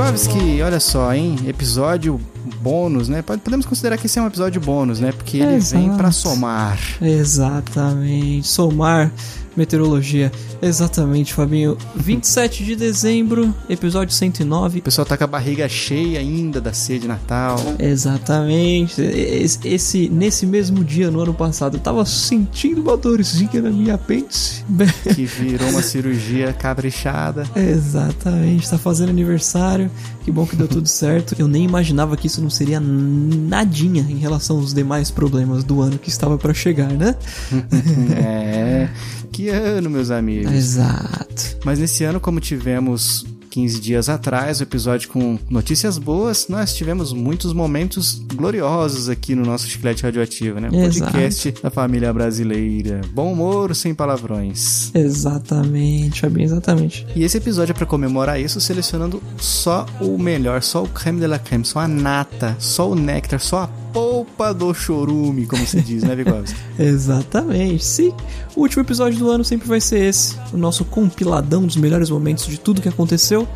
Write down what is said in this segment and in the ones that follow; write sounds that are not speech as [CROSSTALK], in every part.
Vikovski, olha só, hein? Episódio bônus, né? Podemos considerar que esse é um episódio bônus, né? Porque ele Exato. vem para somar. Exatamente. Somar meteorologia. Exatamente, Fabinho. 27 de dezembro, episódio 109. O pessoal tá com a barriga cheia ainda da ceia de Natal. Exatamente. Esse, esse, nesse mesmo dia, no ano passado, eu tava sentindo uma dorzinha na minha apêndice. [LAUGHS] Que virou uma cirurgia caprichada. Exatamente. Tá fazendo aniversário. Que bom que deu tudo certo. Eu nem imaginava que isso não seria nadinha em relação aos demais problemas do ano que estava para chegar, né? [LAUGHS] é. [LAUGHS] Que ano, meus amigos. Exato. Mas nesse ano, como tivemos 15 dias atrás, o episódio com notícias boas, nós tivemos muitos momentos gloriosos aqui no nosso Chiclete Radioativo, né? Exato. Podcast da família brasileira. Bom humor sem palavrões. Exatamente, bem exatamente. E esse episódio é para comemorar isso, selecionando só o melhor, só o creme de la creme, só a nata, só o néctar, só a polpa do chorume, como se diz, né, Vigovski? [LAUGHS] Exatamente. Sim, o último episódio do ano sempre vai ser esse, o nosso compiladão dos melhores momentos de tudo que aconteceu.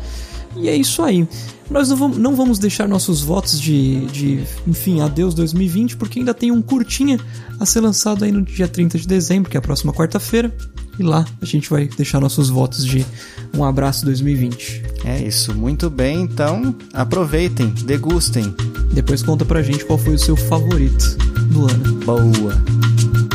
E é isso aí. Nós não vamos, não vamos deixar nossos votos de, de, enfim, adeus 2020, porque ainda tem um curtinha a ser lançado aí no dia 30 de dezembro, que é a próxima quarta-feira. E lá a gente vai deixar nossos votos de um abraço 2020. É isso, muito bem. Então aproveitem, degustem. Depois conta pra gente qual foi o seu favorito do ano. Boa!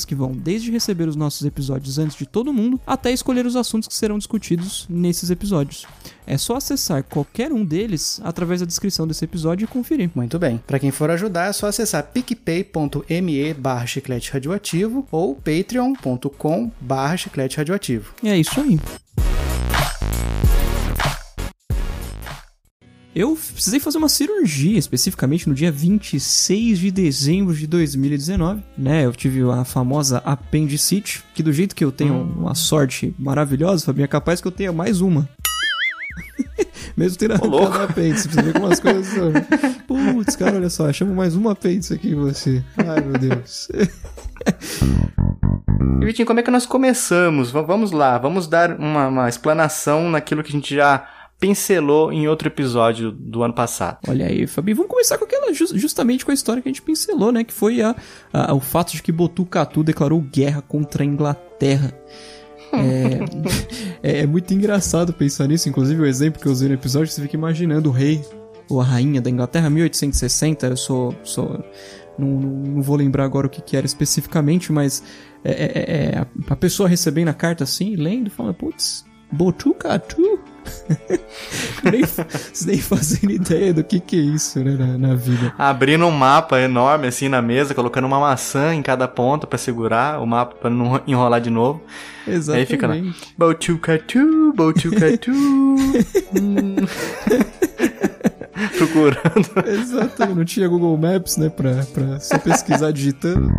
que vão desde receber os nossos episódios antes de todo mundo até escolher os assuntos que serão discutidos nesses episódios. É só acessar qualquer um deles através da descrição desse episódio e conferir. Muito bem. Para quem for ajudar, é só acessar picpay.me barra chiclete radioativo ou patreon.com barra chiclete radioativo. E é isso aí. Eu precisei fazer uma cirurgia, especificamente no dia 26 de dezembro de 2019, né? Eu tive a famosa apendicite, que do jeito que eu tenho hum. uma sorte maravilhosa, Fabinho, é capaz que eu tenha mais uma. [LAUGHS] Mesmo tendo arrancado a apêndice, você vê como as coisas são. Putz, cara, olha só, chamo mais uma apêndice aqui em você. Ai, meu Deus. E Vitinho, como é que nós começamos? Vamos lá, vamos dar uma, uma explanação naquilo que a gente já pincelou em outro episódio do ano passado. Olha aí, Fabi, vamos começar com aquela justamente com a história que a gente pincelou, né? Que foi a, a o fato de que Botucatu declarou guerra contra a Inglaterra. É, [LAUGHS] é, é, muito engraçado pensar nisso, inclusive o exemplo que eu usei no episódio, você fica imaginando o rei ou a rainha da Inglaterra, 1860, eu sou. sou não, não vou lembrar agora o que, que era especificamente, mas é, é, é, é a pessoa recebendo a carta assim, lendo, falando, putz, Botucatu? [LAUGHS] nem, nem fazendo ideia do que, que é isso, né, na, na, vida. Abrindo um mapa enorme assim na mesa, colocando uma maçã em cada ponta para segurar o mapa para não [LAUGHS] enrolar de novo. Exatamente. Aí fica lá, Botucatu, Botucatu. [LAUGHS] hum. [LAUGHS] Procurando. Exatamente, não tinha Google Maps, né, pra, pra só pesquisar digitando.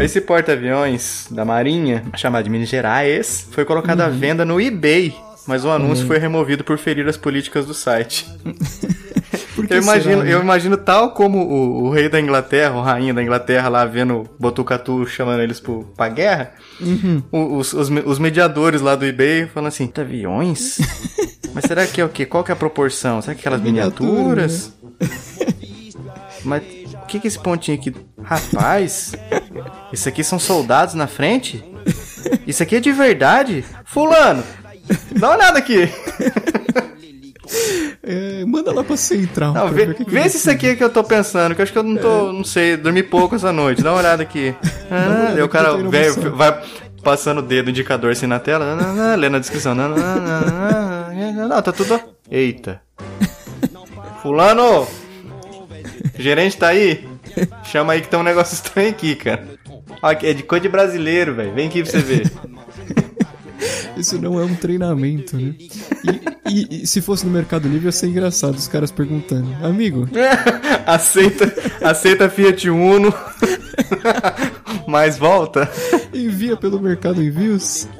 Esse porta-aviões da Marinha, chamado de Minas Gerais, foi colocado uhum. à venda no eBay mas o anúncio uhum. foi removido por ferir as políticas do site. [LAUGHS] eu, imagino, será, né? eu imagino tal como o, o, rei da Inglaterra, o rainha da Inglaterra lá vendo Botucatu chamando eles pro, pra guerra, uhum. os, os, os, mediadores lá do eBay falando assim, aviões? [LAUGHS] Mas será que é o quê? Qual que é a proporção? Será que aquelas miniaturas? Mas o que que é esse pontinho aqui? Rapaz, isso aqui são soldados na frente? Isso aqui é de verdade? Fulano, Dá uma olhada aqui. É, manda lá pra central. Não, pra vê, que que vê ele se isso aqui é que eu tô pensando, que eu acho que eu não tô, não sei, dormi pouco essa noite. Dá uma olhada aqui. Ah, olhada daí o que cara velho vai passando o dedo, indicador assim na tela, ah, ah, lendo a descrição. Não, não, tá tudo. Eita. Fulano! Gerente tá aí? Chama aí que tem um negócio estranho aqui, cara. É de cor de brasileiro, velho. Vem aqui pra você ver. Isso não é um treinamento, né? E, e- e se fosse no Mercado Livre ia ser engraçado os caras perguntando: Amigo, [LAUGHS] aceita, aceita Fiat Uno. [LAUGHS] Mas volta. Envia pelo Mercado Envios? [LAUGHS]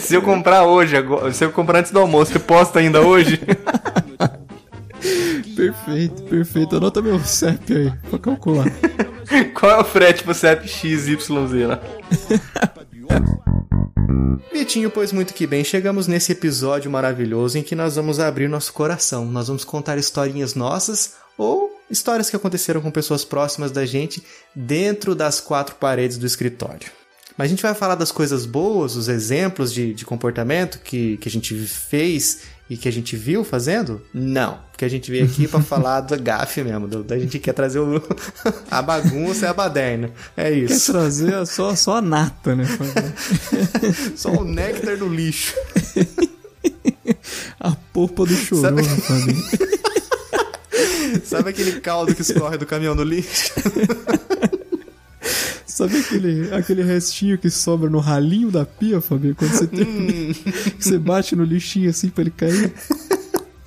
Se eu comprar hoje, se eu comprar antes do almoço, você posta ainda hoje? [LAUGHS] Perfeito, perfeito. Anota meu CEP aí pra calcular. [LAUGHS] Qual é o frete pro CEP XYZ lá? Vitinho, pois muito que bem, chegamos nesse episódio maravilhoso em que nós vamos abrir nosso coração. Nós vamos contar historinhas nossas ou histórias que aconteceram com pessoas próximas da gente dentro das quatro paredes do escritório. Mas a gente vai falar das coisas boas, os exemplos de, de comportamento que, que a gente fez e que a gente viu fazendo? Não. Porque a gente veio aqui pra [LAUGHS] falar do gafe mesmo. Do, a gente quer trazer o, [LAUGHS] a bagunça e a baderna. É Quer isso. trazer só, só a nata, né? [LAUGHS] Só o néctar do lixo. A polpa do chorão, Sabe- Fábio. Sabe aquele caldo que escorre do caminhão do lixo? [LAUGHS] Sabe aquele, aquele restinho que sobra no ralinho da pia, Fabio? Quando você, que [LAUGHS] você bate no lixinho assim pra ele cair?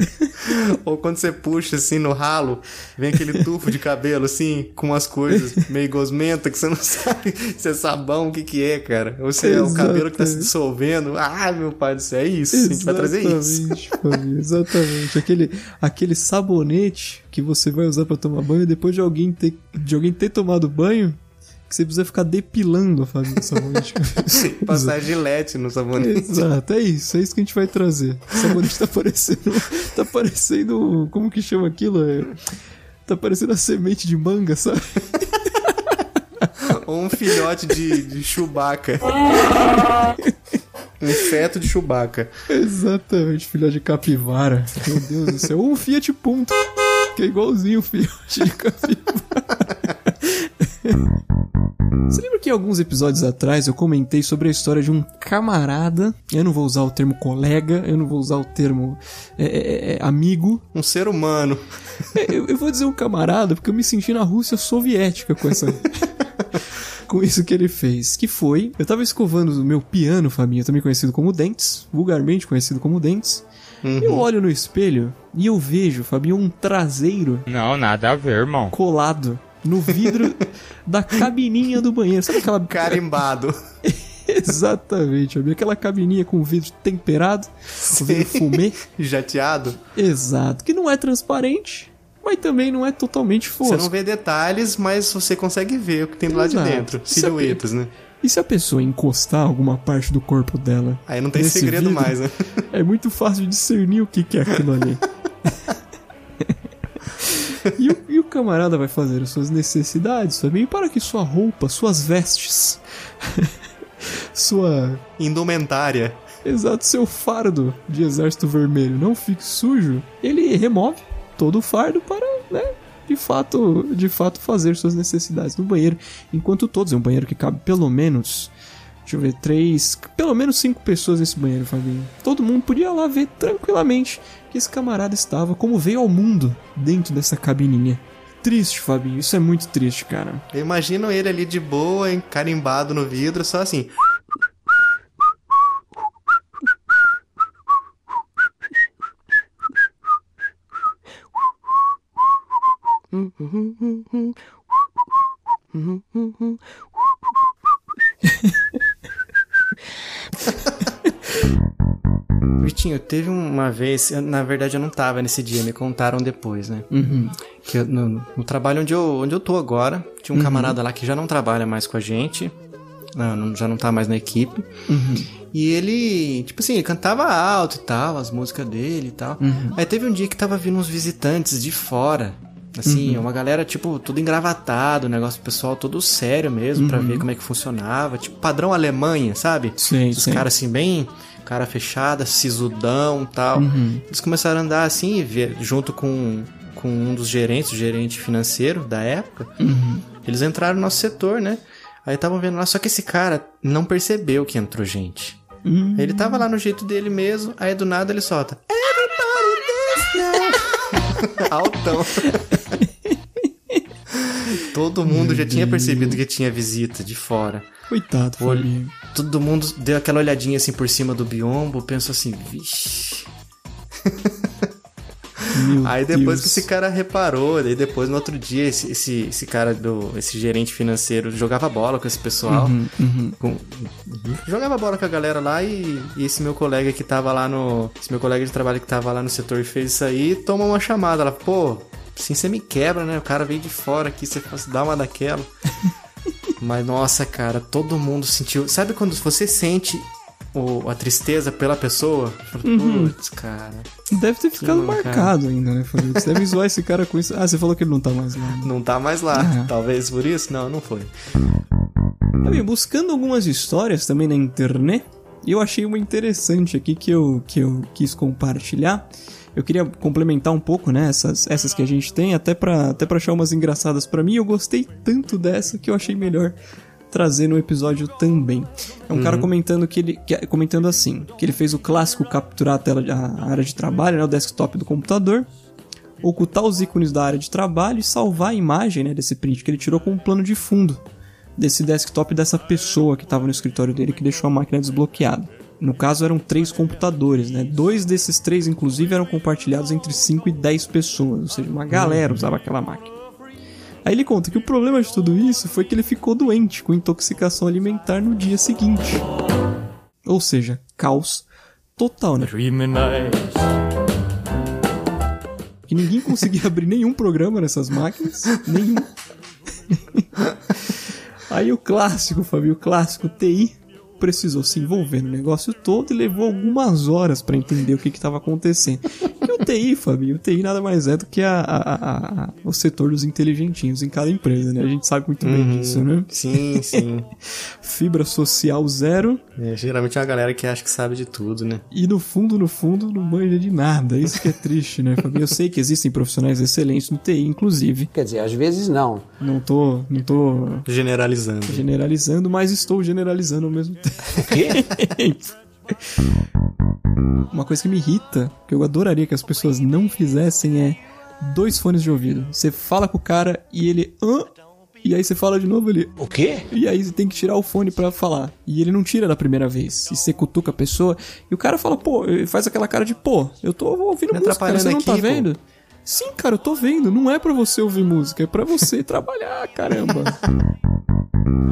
[LAUGHS] Ou quando você puxa assim no ralo, vem aquele tufo de cabelo assim, com umas coisas meio gosmenta que você não [LAUGHS] sabe se é sabão, o que que é, cara. Ou se é o cabelo que tá se Exatamente. dissolvendo. Ah, meu pai do céu, é isso. A gente vai trazer isso. Exatamente, Fabio, exatamente. Aquele, aquele sabonete que você vai usar pra tomar banho depois de alguém ter, de alguém ter tomado banho, que você precisa ficar depilando, Fabio, o sabonete. que você usa. Passar gilete no sabonete. Exato, é isso, é isso que a gente vai trazer. O sabonete tá parecendo. Tá parecendo. Como que chama aquilo? É, tá parecendo a semente de manga, sabe? Ou um filhote de, de Chewbacca. Um feto de Chewbacca. Exatamente, filhote de capivara. Meu Deus do céu. Ou um Fiat Punto, que é igualzinho o filhote de capivara. Você lembra que alguns episódios atrás eu comentei sobre a história de um camarada? Eu não vou usar o termo colega, eu não vou usar o termo é, é, é, amigo, Um ser humano. É, Eu, eu vou dizer um camarada porque eu me senti na Rússia soviética com essa. [LAUGHS] com isso que ele fez. Que foi. Eu tava escovando o meu piano, Fabinho, também conhecido como Dentes, vulgarmente conhecido como Dentes. Eu olho no espelho e eu vejo, Fabinho, um traseiro Não, nada a ver, irmão. colado no vidro da cabininha do banheiro. Sabe aquela. Carimbado. [LAUGHS] Exatamente, Fabinho. Aquela cabininha com vidro temperado, com vidro fumê. Jateado. Exato. Que não é transparente, mas também não é totalmente fosco. Você não vê detalhes, mas você consegue ver o que tem do lado de dentro. Silhuetas, né? E se a pessoa encostar alguma parte do corpo dela? Aí não tem segredo vidro, mais, né? [LAUGHS] É muito fácil de discernir o que, que é aquilo ali. [LAUGHS] e o camarada vai fazer as suas necessidades também para que sua roupa, suas vestes, [LAUGHS] sua. Indumentária. Exato, seu fardo de exército vermelho não fique sujo. Ele remove todo o fardo para, né? De fato, de fato fazer suas necessidades no banheiro, enquanto todos é um banheiro que cabe pelo menos Deixa eu ver, três. Pelo menos cinco pessoas nesse banheiro, Fabinho. Todo mundo podia lá ver tranquilamente que esse camarada estava, como veio ao mundo, dentro dessa cabininha. Triste, Fabinho. Isso é muito triste, cara. Eu imagino ele ali de boa, hein, carimbado no vidro, só assim. [LAUGHS] Vitinho, teve uma vez, eu- na verdade eu não tava nesse dia, me contaram depois, né? Uhum. Que eu- no, no trabalho onde eu, onde eu tô agora, tinha um camarada lá que já não trabalha mais com a gente, não, não- já não tá mais na equipe. E ele, tipo assim, ele cantava alto e tal, as músicas dele e tal. Aí teve um dia que tava vindo uns visitantes de fora Assim, uma galera, tipo, tudo engravatado, o negócio pessoal todo sério mesmo, pra ver como é que funcionava. Tipo, padrão Alemanha, sabe? Sim, Os caras, assim, bem cara fechada, sisudão e tal. Eles começaram a andar assim, e ver- junto com, com um dos gerentes, o gerente financeiro da época. Eles entraram no nosso setor, né? Aí estavam vendo lá, só que esse cara não percebeu que entrou gente. Hum. Ele tava lá no jeito dele mesmo, aí do nada ele solta. Everybody dance now. [LAUGHS] Altão. [LAUGHS] Todo mundo já tinha percebido que tinha visita de fora. Coitado. Fabinho. Todo mundo deu aquela olhadinha assim por cima do biombo, pensou assim, vixe. Meu Aí depois Deus. que esse cara reparou, daí depois no outro dia esse, esse, esse cara do esse gerente financeiro jogava bola com esse pessoal. Uhum, uhum. com- jogava bola com a galera lá e, e esse meu colega que tava lá no. Esse meu colega de trabalho que tava lá no setor e fez isso aí, toma uma chamada. Ela, pô, assim você me quebra, né? O cara veio de fora aqui, você faz- dá uma daquela. [LAUGHS] Mas nossa, cara, todo mundo sentiu. Sabe quando você sente o- a tristeza pela pessoa? Fala, Putz, cara. Deve ter ficado marcado ainda, né? Você deve zoar esse cara com isso. Ah, você falou que ele não tá mais lá. né? Não tá mais lá. Ah. Talvez por isso? Não, não foi. Fabinho, buscando algumas histórias também na internet, eu achei uma interessante aqui que eu, que eu quis compartilhar. Eu queria complementar um pouco, né, essas, essas que a gente tem, até pra, até pra achar umas engraçadas pra mim. Eu gostei tanto dessa que eu achei melhor trazer no episódio também. É um cara comentando que ele que- comentando assim, que ele fez o clássico capturar a tela a área de trabalho, né, o desktop do computador, ocultar os ícones da área de trabalho e salvar a imagem, né, desse print que ele tirou com um plano de fundo desse desktop dessa pessoa que estava no escritório dele que deixou a máquina desbloqueada. No caso eram três computadores, né? Dois desses três, inclusive, eram compartilhados entre 5 e 10 pessoas, ou seja, uma galera usava aquela máquina. Aí ele conta que o problema de tudo isso foi que ele ficou doente com intoxicação alimentar no dia seguinte. Ou seja, caos total, né? Que ninguém conseguia [LAUGHS] abrir nenhum programa nessas máquinas, nenhum. [LAUGHS] Aí o clássico, Fabio, o clássico TI precisou se envolver no negócio todo e levou algumas horas pra entender o que estava acontecendo. E o TI, Fabio, o TI nada mais é do que a, a- a- a- o setor dos inteligentinhos em cada empresa, né? A gente sabe muito bem disso, né? Sim, sim. [LAUGHS] Fibra social zero É, geralmente é uma galera que acha que sabe de tudo, né? e no fundo, no fundo, não manja de nada. Isso que é triste, né, Fabio? Eu sei que existem profissionais excelentes no TI, inclusive. Quer dizer, às vezes não. Não tô, não tô Generalizando. generalizando, mas estou generalizando ao mesmo tempo. Uma coisa que me irrita, que eu adoraria que as pessoas não fizessem é dois fones de ouvido. Você fala com o cara e ele. Hã? E aí você fala de novo ele. O quê? E aí você tem que tirar o fone pra falar. E ele não tira da primeira vez. E você cutuca a pessoa. E o cara fala, pô, faz aquela cara de, pô, eu tô ouvindo Me música, cara, você atrapalhando não tá aqui, pô." vendo? Sim, cara, eu tô vendo. Não é pra você ouvir música, é pra você [LAUGHS] trabalhar, caramba.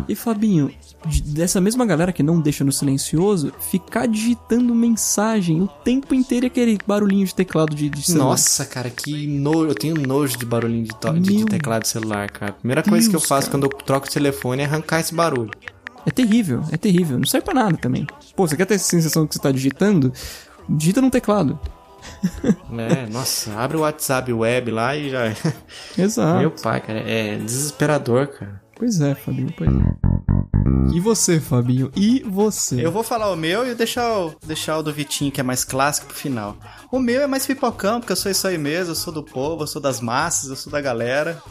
E Fabinho, de- dessa mesma galera que não deixa no silencioso, ficar digitando mensagem o tempo inteiro aquele barulhinho de teclado de, de celular. Nossa, cara, que nojo. Eu tenho nojo de barulhinho de, to- de- teclado de celular, cara. Primeira coisa que eu Deus, faço cara. quando eu troco o telefone é arrancar esse barulho. É terrível, é terrível. Não serve pra nada também. Pô, você quer ter essa sensação que você tá digitando? Digita no teclado. É, nossa, abre o WhatsApp web lá e já. Exato. Meu pai, cara, é desesperador, cara. Pois é, Fabinho, pois é. E você, Fabinho? E você? Eu vou falar o meu e deixar o, deixar o do Vitinho, que é mais clássico, pro final. O meu é mais pipocão, porque eu sou isso aí mesmo, eu sou do povo, eu sou das massas, eu sou da galera.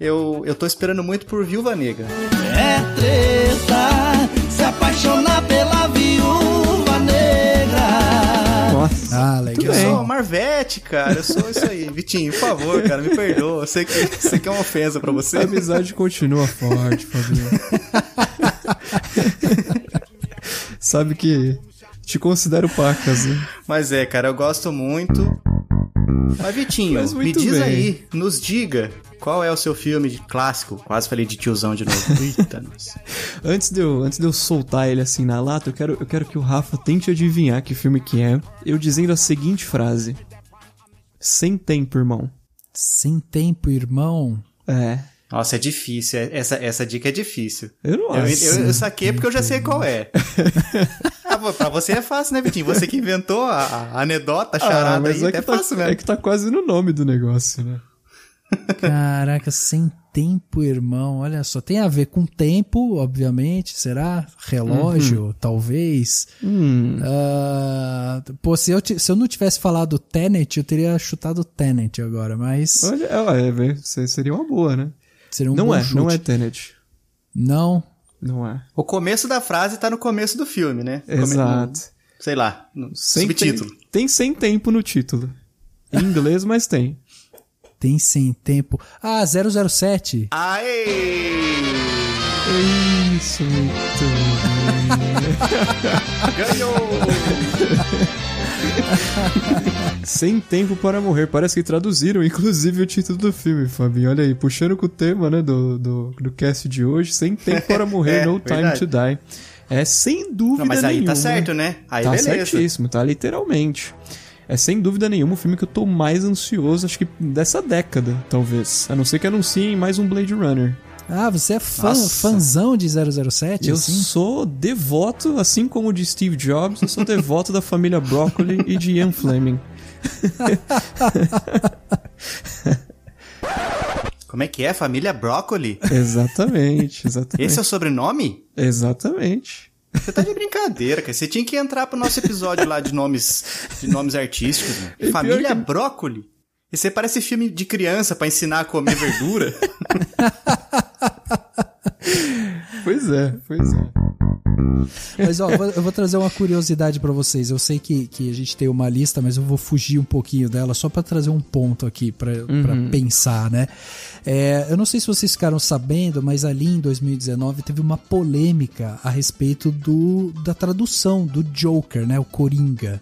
Eu, eu tô esperando muito por Viúva Negra. É treta se apaixonar pela viúva. Nossa. Ah, Eu legal. bem. sou Marvete, cara, eu sou isso aí. Vitinho, por favor, cara, me perdoa. Eu sei que, eu sei que é uma ofensa pra você. A amizade continua forte, Fabinho. Sabe que te considero pacas, né? Mas é, cara, eu gosto muito. Mas Vitinho, Mas me diz bem. aí, nos diga, qual é o seu filme de clássico? Quase falei de tiozão de novo. [LAUGHS] Eita, nossa. Antes de, eu, antes de eu soltar ele assim na lata, eu quero, eu quero que o Rafa tente adivinhar que filme que é. Eu dizendo a seguinte frase: Sem tempo, irmão. Sem tempo, irmão. É. Nossa, é difícil. é- Essa, essa dica é difícil. Eu não Eu, acho. eu, eu saquei porque eu já sei qual é. [LAUGHS] ah, pra você é fácil, né, Vitinho? Você que inventou a, a anedota, a charada aí, é até que, tá, fácil mesmo. é que tá quase no nome do negócio, né? Caraca, sem tempo, irmão. Olha só, tem a ver com tempo, obviamente. Será? Relógio, Uhum. talvez. Hum. Ah, pô, se eu, se eu não tivesse falado Tenet, eu teria chutado Tenet agora, mas Olha, é, é, se- seria uma boa, né? seria um não bom é, chute. não é Tenet. Não. Não é. O começo da frase tá no começo do filme, né? Exato. sei lá, no Sem subtítulo. Tem, tem sem tempo no título. Em inglês, mas tem. Tem sem tempo. Ah, 007. Aê! Isso, muito. Ganhou! [LAUGHS] Sem tempo para morrer. Parece que traduziram, inclusive, o título do filme, Fabinho. Olha aí, puxando com o tema, né, do, do, do cast de hoje. Sem tempo para morrer, [LAUGHS] É, no time verdade. to die. É sem dúvida Não, mas aí nenhuma. tá certo, né? Aí tá beleza. certíssimo, tá literalmente. É sem dúvida nenhuma o filme que eu tô mais ansioso, acho que dessa década, talvez. A não ser que anunciem mais um Blade Runner. Ah, você é fã, Nossa. fãzão de 007, Eu assim? sou devoto, assim como o de Steve Jobs, eu sou devoto da família Broccoli e de Ian Fleming. [LAUGHS] Como é que é? Família Broccoli? Exatamente, exatamente. Esse é o sobrenome? Exatamente. Você tá de brincadeira, cara. Você tinha que entrar pro nosso episódio lá de nomes, de nomes artísticos. Né? Família que- Brócoli? Aí parece filme de criança pra ensinar a comer verdura. [LAUGHS] [LAUGHS] Pois é, pois é. Mas ó, eu vou- eu vou trazer uma curiosidade pra vocês. Eu sei que, que a gente tem uma lista, mas eu vou fugir um pouquinho dela só pra trazer um ponto aqui pra pra pensar, né? É, eu não sei se vocês ficaram sabendo, mas ali em 2019 teve uma polêmica a respeito do, da tradução do Joker, né? O Coringa.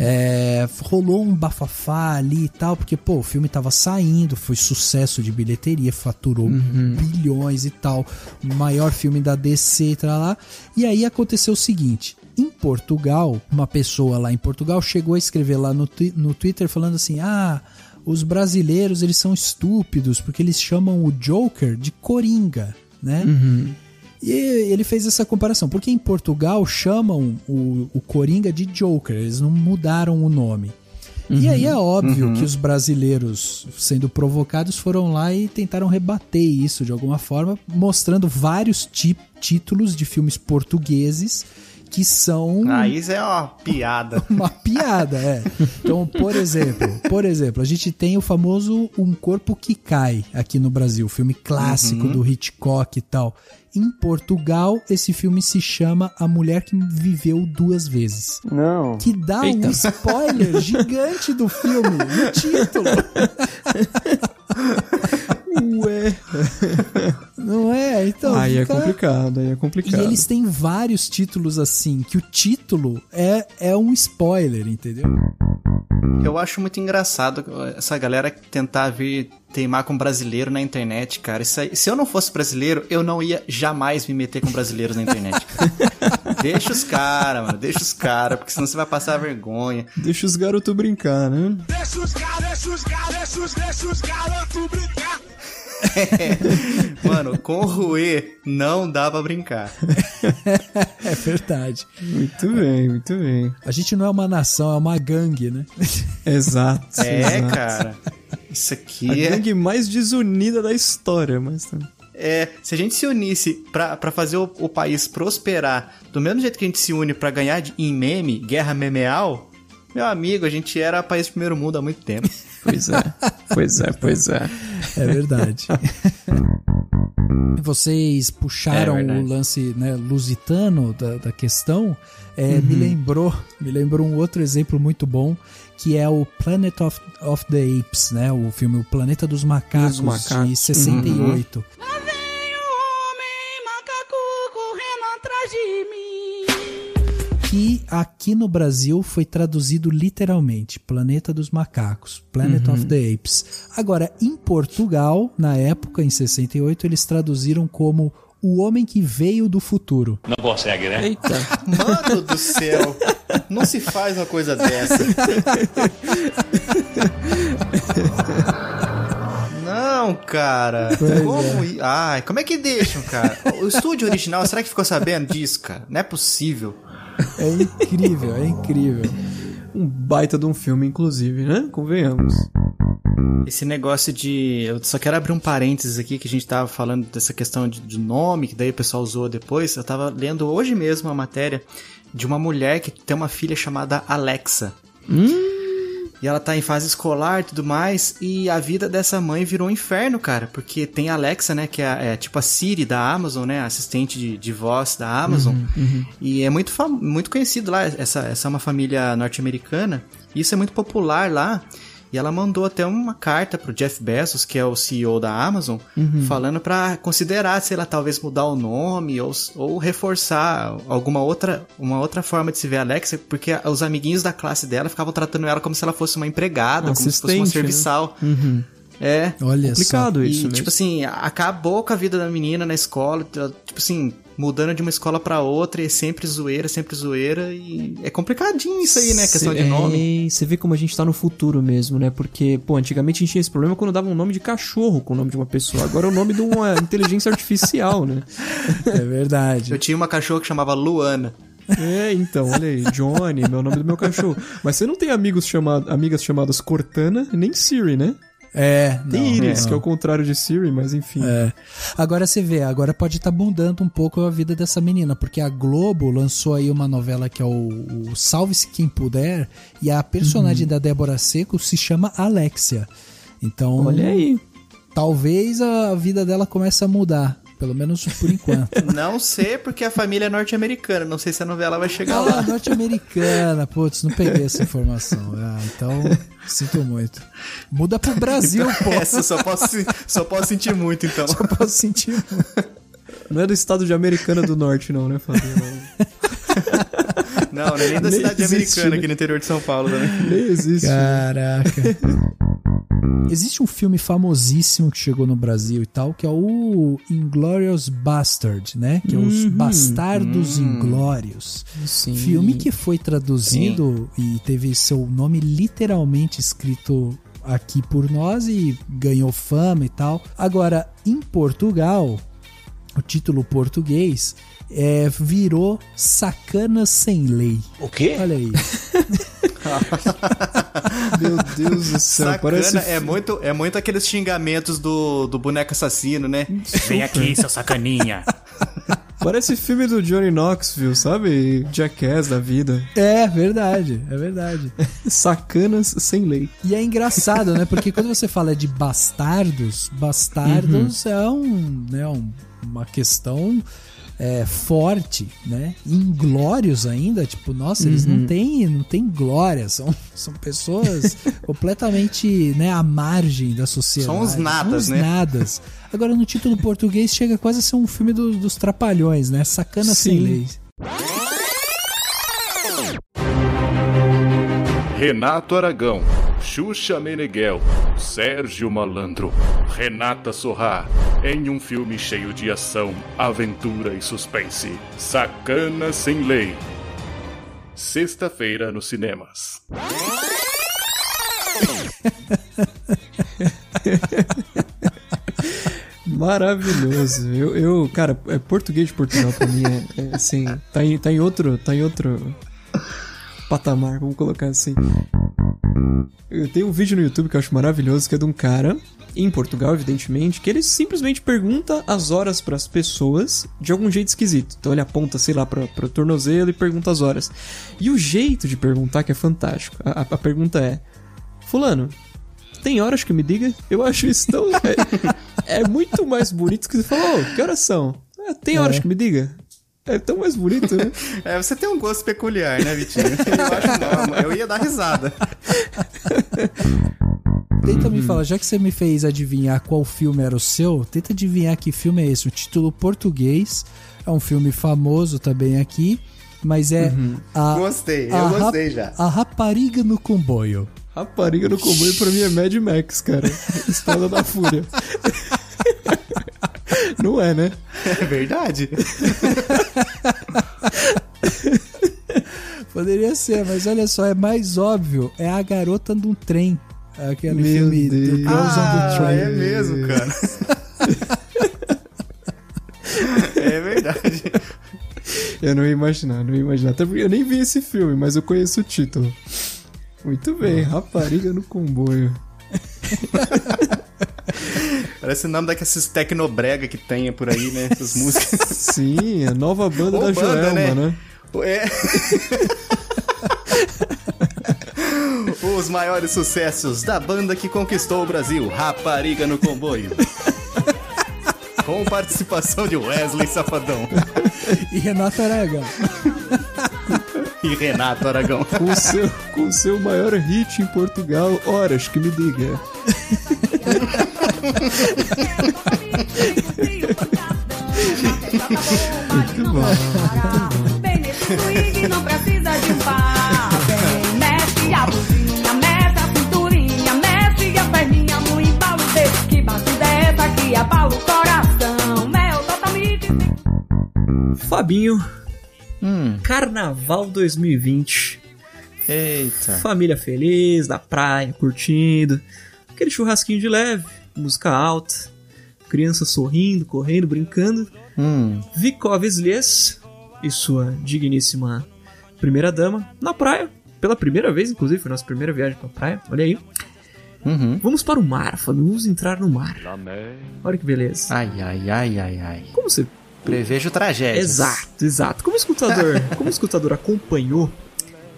É, rolou um bafafá ali e tal, porque, pô, o filme tava saindo, foi sucesso de bilheteria, faturou bilhões e tal, maior filme da DC e tal lá. E aí aconteceu o seguinte. Em Portugal, uma pessoa lá em Portugal chegou a escrever lá no, no Twitter falando assim: ah, os brasileiros eles são estúpidos porque eles chamam o Joker de Coringa, né? E ele fez essa comparação, porque em Portugal chamam o, o Coringa de Joker, eles não mudaram o nome. E aí é óbvio que os brasileiros, sendo provocados, foram lá e tentaram rebater isso de alguma forma, mostrando vários títulos de filmes portugueses que são Aí isso é uma piada. [LAUGHS] uma piada, é. Então, por exemplo, por exemplo, a gente tem o famoso Um Corpo que Cai aqui no Brasil, filme clássico do Hitchcock e tal. Em Portugal, esse filme se chama A Mulher que Viveu Duas Vezes. Não. Que dá Eita. um spoiler gigante do filme no título. [LAUGHS] Ué. [LAUGHS] Não é? Então. Aí é fica- complicado, aí é E complicado. eles têm vários títulos assim, que o título é, é um spoiler, entendeu? Eu acho muito engraçado essa galera tentar vir teimar com brasileiro na internet, cara. Isso aí- se eu não fosse brasileiro, eu não ia jamais me meter com brasileiros na internet, cara. [LAUGHS] deixa os caras, mano. Deixa os caras, porque senão você vai passar vergonha. Deixa os garotos brincar, né? Deixa os caras, deixa os caras, deixa os, deixa os garotos brincar. [LAUGHS] Mano, com o Rue não dá pra brincar. [LAUGHS] É verdade. Muito bem, muito bem. A gente não é uma nação, é uma gangue, né? [LAUGHS] Exato. É, exato. cara. Isso A aqui é, gangue mais desunida da história, mas... tá- é. Se a gente se unisse pra, pra fazer o, o país prosperar do mesmo jeito que a gente se une pra ganhar de- em meme, guerra memeal, meu amigo, a gente era país de primeiro mundo há muito tempo. Pois é, pois é, pois é. [LAUGHS] É verdade. Vocês puxaram É verdade. o lance né, lusitano da, da questão. É, Me lembrou, me lembrou um outro exemplo muito bom que é o Planet of, of the Apes, né? O filme O Planeta dos Macacos, Dos Macacos. de 68. Lá vem o homem macaco correndo atrás de mim. Que aqui no Brasil foi traduzido literalmente Planeta dos Macacos, Planet of the Apes. Agora, em Portugal, na época, em 68, eles traduziram como O Homem que Veio do Futuro. Eita. [LAUGHS] Mano do céu, não se faz uma coisa dessa. Não, cara. Como? i- Ai, como é que deixam, cara? O estúdio original, será que ficou sabendo disso, cara? Não é possível. É incrível, é incrível. Um baita de um filme, inclusive, né? Convenhamos. Esse negócio de. Eu só quero abrir um parênteses aqui que a gente tava falando dessa questão de, de nome, que daí o pessoal usou depois. Eu tava lendo hoje mesmo uma matéria de uma mulher que tem uma filha chamada Alexa. E ela tá em fase escolar e tudo mais. E a vida dessa mãe virou um inferno, cara. Porque tem a Alexa, né? Que é, é tipo a Siri da Amazon, né? Assistente de, de voz da Amazon. E é muito, muito conhecido lá. Essa, essa é uma família norte-americana. E isso é muito popular lá. E ela mandou até uma carta pro Jeff Bezos, que é o CEO da Amazon, falando pra considerar, sei lá, talvez mudar o nome ou, ou reforçar alguma outra, uma outra forma de se ver a Alexa, porque os amiguinhos da classe dela ficavam tratando ela como se ela fosse uma empregada, como se fosse uma Assistente, né? serviçal. É. Olha Complicado só. isso E, mesmo. tipo assim, acabou com a vida da menina na escola, tipo assim, mudando de uma escola pra outra, e é sempre zoeira, sempre zoeira, e é complicadinho isso aí, né, questão Cê- de nome. É, você vê como a gente tá no futuro mesmo, né? Porque, pô, antigamente a gente tinha esse problema quando dava um nome de cachorro com o nome de uma pessoa. Agora é o nome de uma [LAUGHS] inteligência artificial, né? É verdade. Eu tinha uma cachorra que chamava Luana. É, então, olha aí, Johnny, meu nome do meu cachorro. Mas você não tem amigos chamado, amigas chamadas Cortana, nem Siri, né? É, Tem não, Iris, não. que é o contrário de Siri, mas enfim. É. Agora você vê, agora pode estar mudando um pouco a vida dessa menina, porque a Globo lançou aí uma novela que é o, o Salve-se Quem Puder, e a Uhum. personagem da Débora Seco se chama Alexia. Então, Olha aí. talvez a vida dela comece a mudar, pelo menos por enquanto. [LAUGHS] Não sei porque a família é norte-americana, não sei se a novela vai chegar Ah, lá. norte-americana, putz, não peguei essa informação. Ah, então, sinto muito. Muda pro Brasil, pô. [LAUGHS] Essa só posso, só posso sentir muito, então. Eu posso sentir muito. Não é do estado de Americana do Norte, não, né, Fabio? [LAUGHS] Não, não é nem da Nem cidade existe, americana né? aqui no interior de São Paulo também. Nem existe. Caraca. Existe um filme famosíssimo que chegou no Brasil e tal, que é o Inglorious Bastard, né? Que é os Bastardos Inglórios. Sim. Filme que foi traduzido e teve seu nome literalmente escrito aqui por nós e ganhou fama e tal. Agora, em Portugal, o título português é, virou Sacanas Sem Lei. O quê? Olha aí. [LAUGHS] [LAUGHS] Meu Deus do céu, Sacana parece... é muito, é muito aqueles xingamentos do, do boneco assassino, né? Vem aqui, seu sacaninha. [LAUGHS] Parece filme do Johnny Knoxville, sabe? Jackass da vida. É verdade, é verdade. [LAUGHS] Sacanas sem lei. E é engraçado, né? Porque quando você fala de bastardos, bastardos é um, né, um- uma questão é, forte, né? Inglórios ainda, tipo, nossa, eles não têm, não têm glória, são, [LAUGHS] são pessoas completamente, né, à margem da sociedade. São uns nadas, São uns né? nadas. Agora no título português chega quase a ser um filme do- dos trapalhões, né? Sacana sem Sim. lei. Renato Aragão, Xuxa Meneghel, Sérgio Malandro, Renata Sorrá, em um filme cheio de ação, aventura e suspense. Sacana Sem Lei. Sexta-feira nos cinemas. [LAUGHS] Maravilhoso. Eu, eu cara, é português de Portugal pra mim é, é, assim, tá em, tá em outro, tá em outro patamar, vamos colocar assim. Eu tenho um vídeo no YouTube que eu acho maravilhoso, que é de um cara em Portugal, evidentemente, que ele simplesmente pergunta as horas pras pessoas de algum jeito esquisito. Então ele aponta, sei lá, pra, pro tornozelo e pergunta as horas. E o jeito de perguntar que é fantástico. A, a- pergunta é: Fulano, tem horas que me diga? Eu acho isso tão. [LAUGHS] É, é muito mais bonito que você falou, "Ô, que horas são? "Ah, tem horas É. que me diga? É tão mais bonito, né? [LAUGHS] É, você tem um gosto peculiar, né, Vitinho? Eu acho não, eu ia dar risada. [LAUGHS] Tenta me falar, já que você me fez adivinhar qual filme era o seu, tenta adivinhar que filme é esse. O título português é um filme famoso também aqui, mas é Uhum. a, Gostei, eu gostei já. A Rapariga no Comboio. Rapariga no comboio pra mim é Mad Max, cara. Estrada da Fúria. [LAUGHS] [LAUGHS] Não é, né? É verdade. [LAUGHS] Poderia ser, mas olha só, é mais óbvio. É a garota num trem. Aquele Meu filme Deus. The Girls on the Ah, Train. é mesmo, cara. [LAUGHS] é verdade. Eu não ia imaginar, não ia imaginar. Até porque eu nem vi esse filme, mas eu conheço o título. Muito bem, rapariga no comboio. Parece o nome daqueles tecnobrega que tem por aí, né? Essas músicas. [LAUGHS] Sim, a nova banda Ou da banda, Joelma, né? né? É. [LAUGHS] Os maiores sucessos da banda que conquistou o Brasil, Rapariga no Comboio. Com participação de Wesley Safadão E Renato Aragão. e Renato Aragão. Com o seu, com o seu maior hit em Portugal, horas que me diga. Muito bom. Não precisa de um mexe a bundinha, mexe a cinturinha, mexe a perninha no embalo desse que bate dessa que abala o coração. Mel totalmente Fabinho, Hum, Carnaval 2020. eita. Família feliz, na praia, curtindo. Aquele churrasquinho de leve, música alta. Criança sorrindo, correndo, brincando. Hum, Vikov Slies e sua digníssima primeira dama na praia. Pela primeira vez, inclusive, foi nossa primeira viagem pra praia. Olha aí. uhum. Vamos para o mar, Fábio. Vamos entrar no mar. Amém. Olha que beleza. Ai, ai, ai, ai, ai. Como você Prevejo tragédias. Exato, exato. Como o escutador, [LAUGHS] como o escutador acompanhou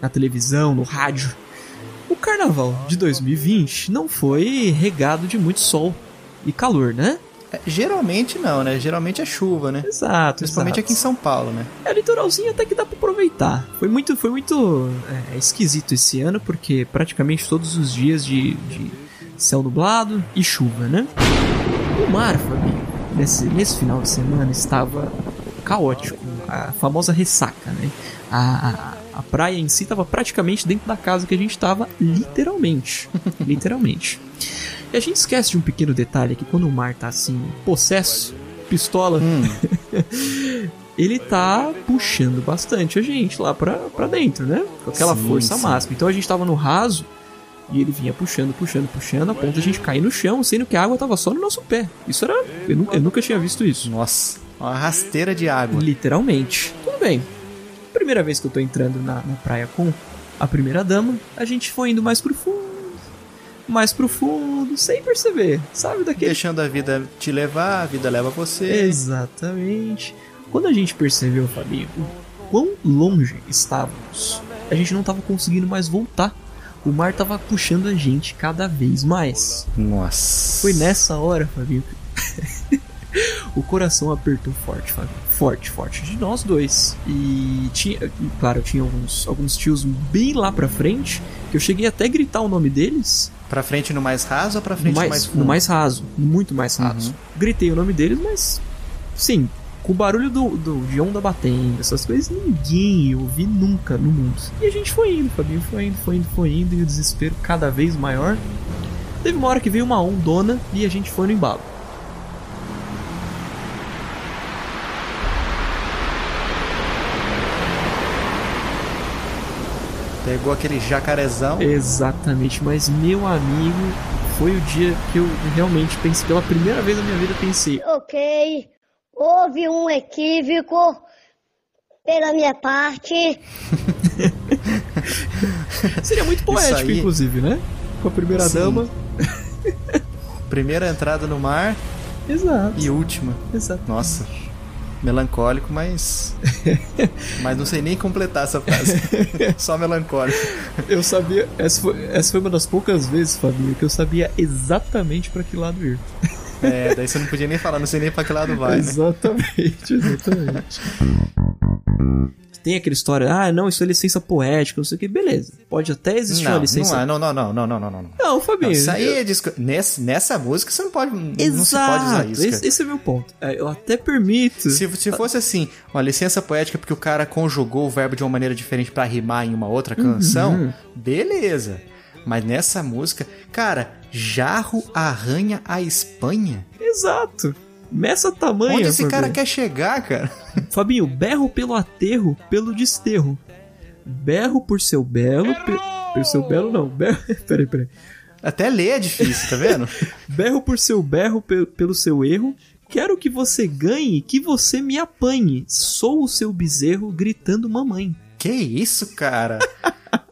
na televisão, no rádio, o carnaval de 2020 não foi regado de muito sol e calor, né? É, Geralmente não, né? Geralmente é chuva, né? Exato, Principalmente exato. aqui em São Paulo, né? É, litoralzinho até que dá pra aproveitar. Foi muito, foi muito é, esquisito esse ano, porque praticamente todos os dias de, de céu nublado e chuva, né? O mar, Fabinho, nesse, nesse final de semana estava caótico. A famosa ressaca, né? A, a, praia em si estava praticamente dentro da casa que a gente estava, literalmente. [LAUGHS] literalmente. E a gente esquece de um pequeno detalhe que quando o mar tá assim, possesso, pistola, [LAUGHS] ele tá puxando bastante a gente lá pra, pra dentro, né? Com aquela Sim, força sim. máxima. Então a gente tava no raso e ele vinha puxando, puxando, puxando, a ponto de a gente cair no chão, sendo que a água tava só no nosso pé. Isso era. Eu, eu nunca tinha visto isso. Nossa, uma rasteira de água. Literalmente. Tudo bem. Primeira vez que eu tô entrando na, na praia com a primeira dama, a gente foi indo mais pro fundo. Mais pro fundo, sem perceber. Sabe daquele Deixando a vida te levar, a vida leva você. Exatamente. Quando a gente percebeu, Fabinho, o quão longe estávamos, a gente não tava conseguindo mais voltar. O mar tava puxando a gente cada vez mais. Nossa. Foi nessa hora, Fabinho, [LAUGHS] o coração apertou forte, Fabinho. Forte, forte. De nós dois. E tinha, e, claro, tinha alguns, alguns tios bem lá pra frente, que eu cheguei até a gritar o nome deles, Pra frente no mais raso ou pra no frente no mais, mais fundo? no mais raso, muito mais raso. Gritei o nome deles, mas sim, com o barulho do, do de onda batendo, essas coisas, ninguém eu ouvi nunca no mundo. E a gente foi indo, Fabinho, foi indo, foi indo, foi indo, e o desespero cada vez maior. Teve uma hora que veio uma ondona e a gente foi no embalo. Pegou aquele jacarezão. Exatamente, mas meu amigo, foi o dia que eu realmente pensei, pela primeira vez na minha vida, pensei, Ok, houve um equívoco pela minha parte. [LAUGHS] seria muito poético, aí- inclusive, né? Com a primeira Sim. dama. Primeira entrada no mar [LAUGHS] Exato, e última. exato. Nossa. Melancólico, mas. [LAUGHS] mas não sei nem completar essa frase. [LAUGHS] Só melancólico. Eu sabia, essa foi, essa foi uma das poucas vezes, Fabinho, que eu sabia exatamente pra que lado ir. É, daí você não podia nem falar, não sei nem pra que lado vai, né? [LAUGHS] Exatamente, exatamente. Tem aquela história, ah, não, isso é licença poética, não sei o que, beleza. Pode até existir uma Não, licença. não, é, não, não, não, não, não, não, não. Não, Fabinho. Isso aí eu- é disco... nessa, nessa música você não pode. Não se Exato, pode usar isso. esse, esse é meu ponto. É, Eu até permito. Se, se fosse assim, uma licença poética porque o cara conjugou o verbo de uma maneira diferente pra rimar em uma outra canção, Uhum. beleza. Mas nessa música, cara, jarro arranha a Espanha? Exato. Meça tamanho. Onde esse cara quer chegar, cara? [LAUGHS] Fabinho, berro pelo aterro, pelo desterro. Berro por seu belo. pe- Por seu belo, não. Berro... [LAUGHS] peraí, peraí. Até ler é difícil, tá vendo? [LAUGHS] Berro por seu berro, pe- pelo seu erro. Quero que você ganhe, que você me apanhe. Sou o seu bezerro gritando mamãe. que isso, cara?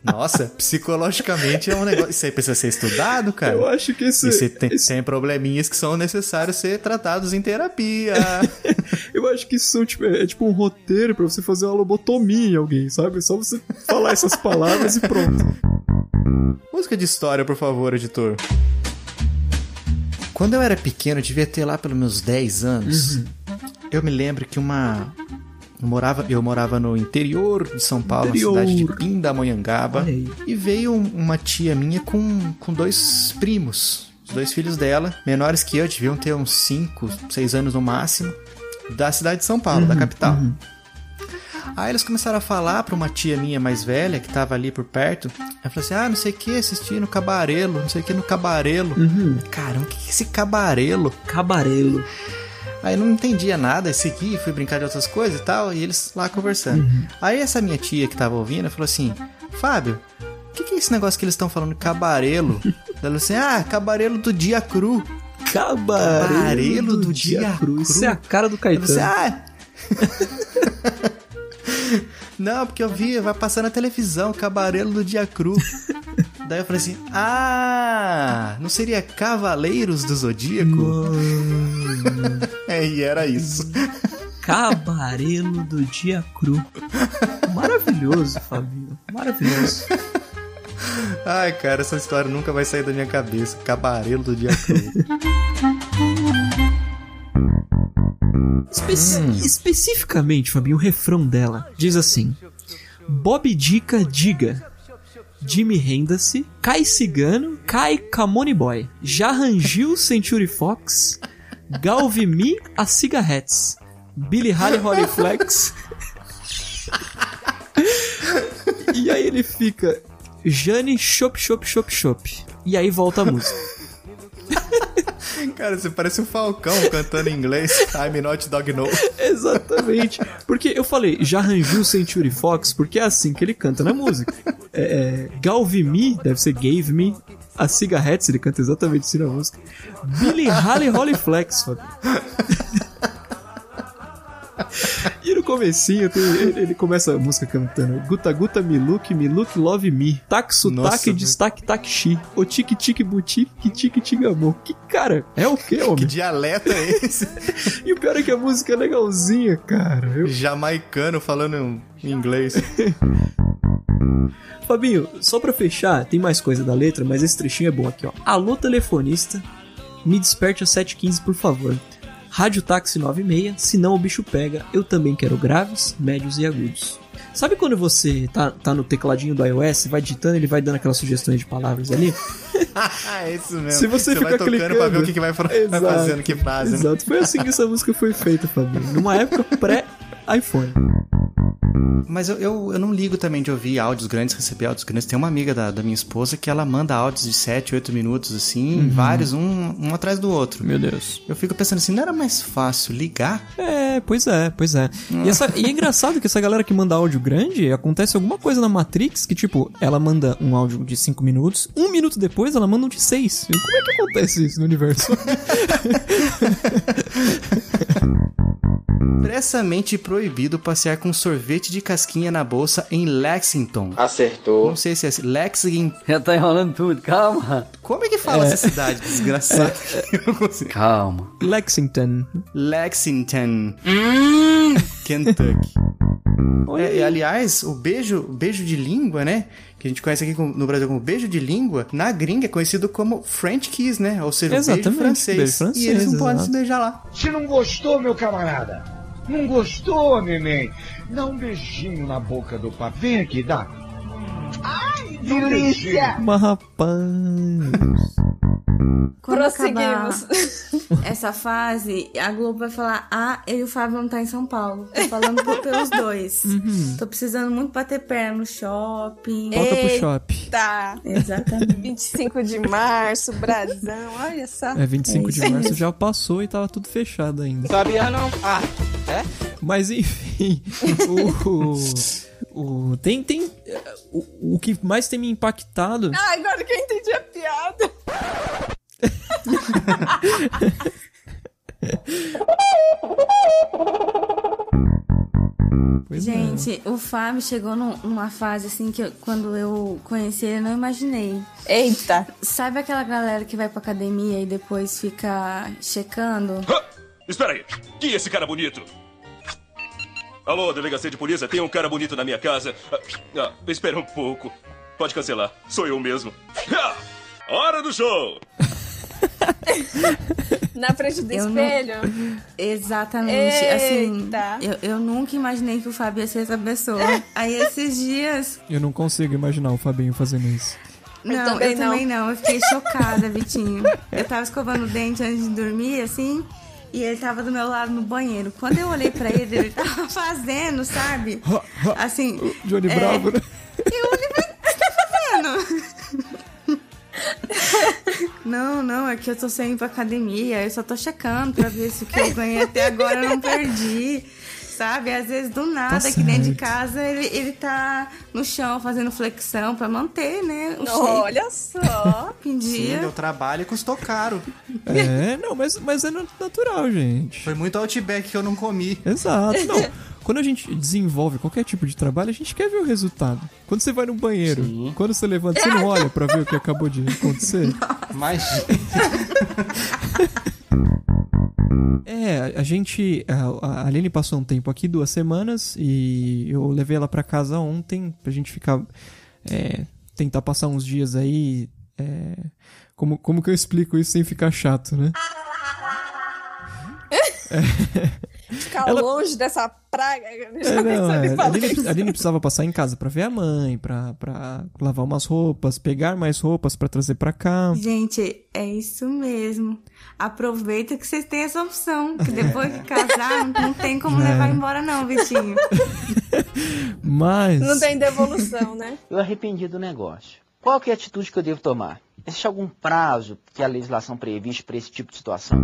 Nossa, psicologicamente é um negócio. Isso aí precisa ser estudado, cara. Eu acho que E você tem, esse- tem probleminhas que são necessários ser tratados em terapia. [LAUGHS] eu acho que isso tipo, é tipo um roteiro pra você fazer uma lobotomia em alguém, sabe? É só você falar essas palavras e pronto. Música de história, por favor, editor. Quando eu era pequeno, eu devia ter lá pelos meus 10 anos. Eu me lembro que uma. Eu morava, eu morava no interior de São Paulo, Interior. na cidade de Pindamonhangaba. E veio um- uma tia minha com, com dois primos. Os dois filhos dela, menores que eu, deviam ter uns 5, 6 anos no máximo. Da cidade de São Paulo, da capital. Aí eles começaram a falar pra uma tia minha mais velha, que tava ali por perto. Ela falou assim: ah, não sei o que, assisti no cabarelo, não sei o que no cabarelo. Caramba, o que que é esse cabarelo? Cabarelo. Aí não entendia nada, eu segui, fui brincar de outras coisas e tal, e eles lá conversando. Aí essa minha tia que tava ouvindo falou assim: Fábio, o que, que é esse negócio que eles estão falando, cabarelo? Ela falou assim: ah, cabarelo do dia cru. Cabarelo, Cabarelo do, do dia, dia cru. cru. Isso é a cara do falei assim, Caetano. ah. [LAUGHS] Não, porque eu vi, vai passar na televisão, Cabarelo do Dia Cru. [LAUGHS] Daí eu falei assim: Ah, não seria Cavaleiros do Zodíaco? [LAUGHS] É, e era isso. Cabarelo do dia cru. Maravilhoso, Fabinho. Maravilhoso. Ai, cara, essa história nunca vai sair da minha cabeça. Cabarelo do Dia Cru. Espe- Especificamente, Fabinho, o refrão dela diz assim: Bob Dica diga. Jimmy Renda-se, Kai Cigano, Kai Camone Boy, Jarrangil Century Fox, Galvimi a Cigarettes, Billy Holly Flex. e aí ele fica Jane Chop Chop Chop Chop. E aí volta a música. [LAUGHS] Cara, você parece um falcão cantando em inglês. [LAUGHS] I'm not dog no. Exatamente. Porque eu falei, já arranjou o Century Fox, porque é assim que ele canta na música. É, é, Galve Me, deve ser Gave Me. A Cigarettes, ele canta exatamente assim na música. Billy Holly Holly Flex. E no comecinho tem- ele, ele começa a música cantando Guta Guta Miluk, Miluk Love Me Nossa, Taque. Destaque Taxi O Tique Tique Boutique Tique Tique Amor Que cara, é o que, [LAUGHS] Que homem? dialeto é esse? [LAUGHS] E o pior é que a música é legalzinha, cara Eu Jamaicano falando em inglês. [LAUGHS] Fabinho, só pra fechar, tem mais coisa da letra, mas esse trechinho é bom aqui, ó. Alô, telefonista, me desperte às 7h15, por favor. Rádio Táxi 96, senão o bicho pega. Eu também quero graves, médios e agudos. Sabe quando você tá, tá no tecladinho do iOS, vai digitando, ele vai dando aquelas sugestões de palavras ali? ah, [LAUGHS] é isso mesmo. Se você vai ficar tocando clicando- pra ver o que, que vai, vai Exato. fazendo, que frase. né? Exato, foi assim que essa música foi feita, Fabinho. Numa época [LAUGHS] pré-iPhone. Mas eu, eu, eu não ligo também de ouvir áudios grandes, receber áudios grandes. Tem uma amiga da, da minha esposa que ela manda áudios de 7, 8 minutos, assim, vários, um, um atrás do outro. Meu Deus. Eu fico pensando assim, não era mais fácil ligar? É, pois é, pois é. E, essa- e é engraçado que essa galera que manda áudio grande, acontece alguma coisa na Matrix que, tipo, ela manda um áudio de 5 minutos, um minuto depois ela manda um de 6. Como é que acontece isso no universo? [LAUGHS] Expressamente proibido passear com sorvete de casquinha na bolsa em Lexington. Acertou. Não sei se é assim. Lexington. Já tá enrolando tudo, calma. Como é que fala essa cidade [LAUGHS] consigo. Calma. Lexington. Lexington. Kentucky. É, e, aliás, o beijo, beijo de língua, né? Que a gente conhece aqui no Brasil como beijo de língua, na gringa é conhecido como French kiss, né? Ou seja, o beijo Exatamente, francês. beijo francês, E eles não podem exato. se beijar lá. Se não gostou, meu camarada, não gostou, neném, dá um beijinho na boca do papai. Vem aqui, dá. Ai, delícia! Mas rapaz. Quando Prosseguimos. essa fase, a Globo vai falar: Ah, eu e o Fábio vamos estar em São Paulo. Tô falando por- pelos dois. Uhum. Tô precisando muito bater perna no shopping. Volta pro shopping. Tá. Exatamente. 25 de março, Brasão, olha só. É, 25 É de março já passou e tava tudo fechado ainda. Sabia não? Ah, é? Mas enfim, o, o- tem tem o, o que mais tem me impactado Ah, agora que eu entendi a piada. [LAUGHS] É. Gente, Gente, o Fábio chegou num- numa fase assim que eu- quando eu conheci ele, eu não imaginei. Eita! Sabe aquela galera que vai pra academia e depois fica checando? Espera aí. Quem é esse cara bonito? Alô, delegacia de polícia, tem um cara bonito na minha casa. Ah, ah, espera um pouco. Pode cancelar. Sou eu mesmo. Ah, hora do show! [LAUGHS] Na frente do Eu não- espelho. Exatamente. Assim, Eita. eu, eu nunca imaginei que o Fábio ia ser essa pessoa. Aí esses dias. Eu não consigo imaginar o Fabinho fazendo isso. Não, eu também também, não. não. Eu fiquei chocada, Vitinho. Eu tava escovando o dente antes de dormir, assim. E ele tava do meu lado no banheiro. Quando eu olhei pra ele, ele tava [LAUGHS] fazendo, sabe? Assim. [LAUGHS] Johnny é, Bravo, né? Eu olhei pra ele, o que você tá fazendo? [LAUGHS] Não, não, é que eu tô sem ir pra academia, eu só tô checando pra ver se o que eu ganhei até agora eu não perdi. Sabe? Às vezes do nada, Tá aqui dentro de casa, ele, ele tá no chão fazendo flexão pra manter, né? Olha só. [LAUGHS] em Sim, dia. deu trabalho e custou caro. É, não, mas, mas é natural, gente. Foi muito Outback que eu não comi. Exato. Não, [LAUGHS] quando a gente desenvolve qualquer tipo de trabalho, a gente quer ver o resultado. Quando você vai no banheiro, quando você levanta, você não [LAUGHS] olha pra ver o que acabou de acontecer. Mas. É, a gente. A, Aline passou um tempo aqui, duas semanas, e eu levei ela pra casa ontem pra gente ficar. é, tentar passar uns dias aí. é, como, como que eu explico isso sem ficar chato, né? [LAUGHS] Ficar Ela- longe dessa praga. É, não, é, a, Aline, a Aline precisava passar em casa pra ver a mãe, pra, pra lavar umas roupas, pegar mais roupas pra trazer pra cá. Gente, é isso mesmo. Aproveita que vocês têm essa opção. Que depois de casar, não tem como [LAUGHS] É. levar embora, não, Vitinho. [LAUGHS] Mas. Não tem devolução, né? Eu arrependi do negócio. Qual que é a atitude que eu devo tomar? Existe algum prazo que a legislação previste para esse tipo de situação?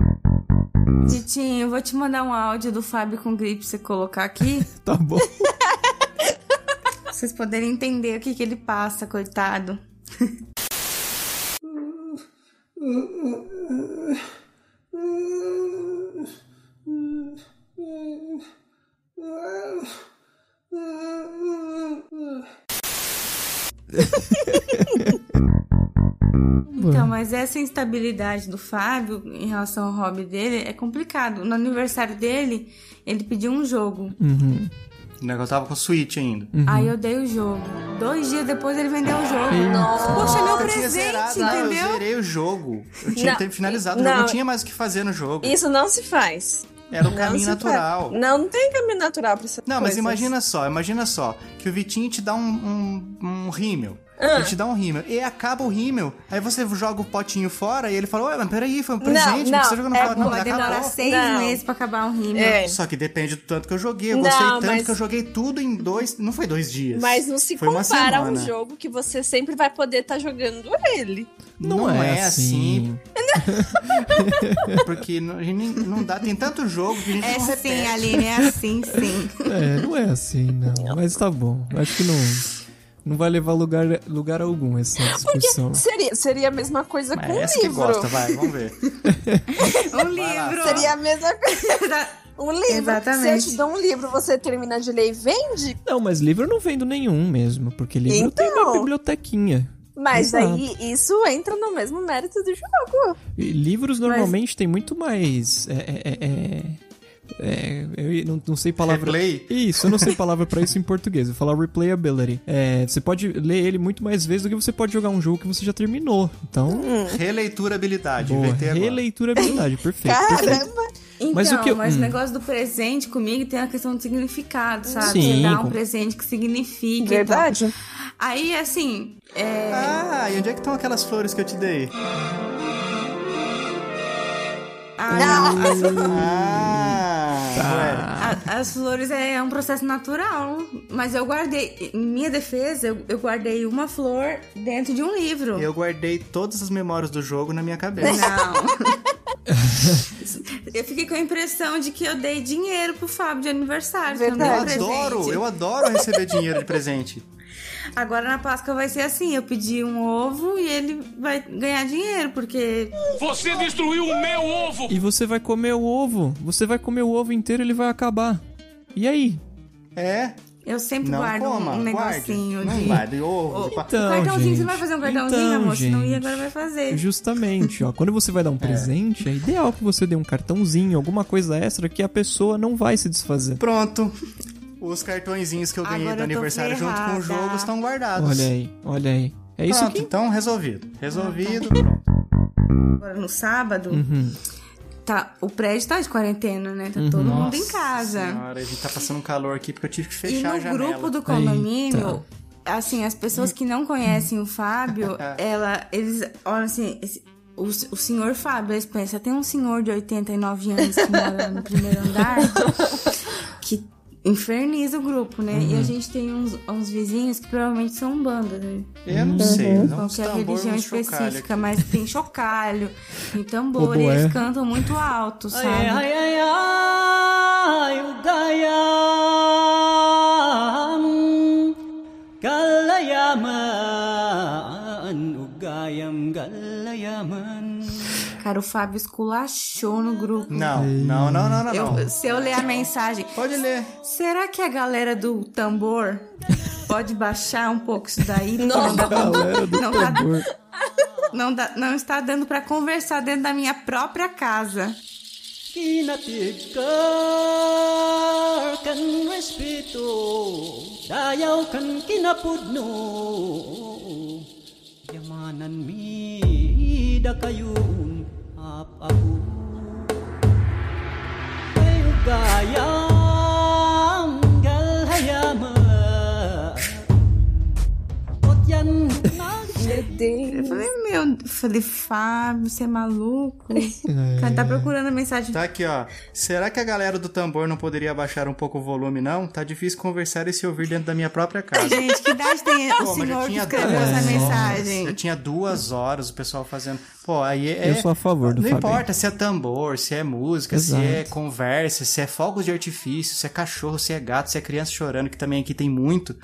Vitinho, eu vou te mandar um áudio do Fábio com gripe você colocar aqui. [LAUGHS] Tá bom. pra vocês poderem entender o que, que ele passa, coitado. [LAUGHS] Então, mas essa instabilidade do Fábio em relação ao hobby dele é complicado. No aniversário dele, ele pediu um jogo. Uhum. O negócio tava com Switch ainda. Aí eu dei o jogo. Dois dias depois ele vendeu o jogo. Nossa. Poxa, meu Eu tinha zerado, presente, não, Eu entendeu? zerei o jogo. Eu tinha Não, ter finalizado o jogo. não. Não tinha mais o que fazer no jogo. Isso não se faz. Era o Não caminho natural. faz. Não, não tem caminho natural pra isso. Não, mas imagina só, imagina só, que o Vitinho te dá um, um, um rímel. Ah. Ele te dá um rímel. E acaba o rímel. Aí você joga o potinho fora e ele fala, ué, mas peraí, foi um presente, não, você tá jogando é, fora. Não, vai demorar seis Não. meses pra acabar um rímel. É. Só que depende do tanto que eu joguei. Eu Não, gostei tanto mas- que eu joguei tudo em dois. Não foi dois dias. Mas não se foi compara a um jogo que você sempre vai poder estar jogando ele. Não, é, assim. [LAUGHS] Porque não, a gente não dá. Tem tanto jogo que a gente É não sim, repete. Aline, é assim, sim. É, não é assim, não. Mas tá bom. Acho que não, não vai levar lugar, lugar algum essa discussão. Seria, seria a mesma coisa Mas com é um essa que livro. gosta, vai, vamos ver. [LAUGHS] Um livro. Seria a mesma coisa. [LAUGHS] Um livro. Exatamente. Se eu te dou um livro, você termina de ler e vende, Não, mas livro eu não vendo nenhum mesmo, porque livro tem uma Então. bibliotequinha. mas Exato. aí isso entra no mesmo mérito do jogo. E livros normalmente tem muito mais. É, é, é, é- eu não, não sei palavra. Replay? Isso, eu não sei palavra pra isso em português. Eu vou falar replayability. É, você pode ler ele muito mais vezes do que você pode jogar um jogo que você já terminou. Então, Releiturabilidade, boa. Releiturabilidade, perfeito. perfeito. Caramba! Então, Mas mas o que eu- o, hum. negócio do presente comigo tem a questão do significado, sabe? Sim, Você dá um com- presente que significa. Verdade? Então. Aí, assim, é... Ah, e onde é que estão aquelas flores que eu te dei? ah, Ah, ué. a- as flores é um processo natural. Mas eu guardei, em minha defesa, eu, eu guardei uma flor dentro de um livro. Eu guardei todas as memórias do jogo na minha cabeça. Não. [LAUGHS] [LAUGHS] eu fiquei com a impressão de que eu dei dinheiro pro Fábio de aniversário. eu não Eu adoro, eu adoro receber dinheiro de presente. Agora na Páscoa vai ser assim: eu pedi um ovo e ele vai ganhar dinheiro, porque. Você destruiu o meu ovo! E você vai comer o ovo. Você vai comer o ovo inteiro ele vai acabar. E aí? É, Eu sempre Não guardo um- coma, um guarde. negocinho Não de. guarde ovo. pa- Então, o cartãozinho, gente, você vai fazer um cartãozinho, então, amor? Se não ia, gente. agora vai fazer. Justamente, ó. Quando você vai É. dar um [LAUGHS] presente, é ideal que você dê um cartãozinho, alguma coisa extra que a pessoa não vai se desfazer. Pronto. Os cartõezinhos que eu ganhei Agora do eu aniversário junto com o jogo estão guardados. Olha aí, olha aí. É isso Pronto, aqui. então resolvido. Resolvido. Agora no sábado, Uhum. tá, o prédio tá de quarentena, né? Tá todo mundo em casa. Senhora, a gente tá passando um calor aqui porque eu tive que E fechar a no janela. grupo do condomínio, assim, as pessoas que não conhecem o Fábio, [LAUGHS] ela, eles olham assim, esse- o, o senhor Fábio, eles pensam, tem um senhor de 89 anos que mora no primeiro andar [LAUGHS] que inferniza o grupo, né? E a gente tem uns, uns vizinhos que provavelmente são bandas, né? Eu não sei, não Qualquer tambor, religião específica, aqui. mas tem chocalho, tem tambor, e eles cantam muito alto, sabe? Ai, ai, ai, ai, o gayam galayaman, o gayam galayaman. Cara, o Fábio esculachou no grupo. Não, não, não, não, não. Eu- não. se eu ler a mensagem. Pode ler. Será que a galera do tambor pode baixar um pouco isso daí? Não. não, dá pra- Galera do não dá- não dá- não está dando pra conversar dentro da minha própria casa. Kinatigkar kan respeto, dayaw kan kinapudno. Yamanan mi da kayun ako Kayo gaya Deus. Eu falei, meu, eu falei, Fábio, você é maluco? O [LAUGHS] cara tá procurando a mensagem. Tá aqui, ó. Será que a galera do tambor não poderia baixar um pouco o volume, não? Tá difícil conversar e se ouvir dentro da minha própria casa. Gente, que idade tem o Pô, senhor que tinha escreveu duas essa horas. mensagem? Já tinha duas horas o pessoal fazendo. Pô, aí é. Eu sou a favor do Não Fabinho. importa se é tambor, se é música, Exato. se é conversa, se é fogos de artifício, se é cachorro, se é gato, se é criança chorando, que também aqui tem muito.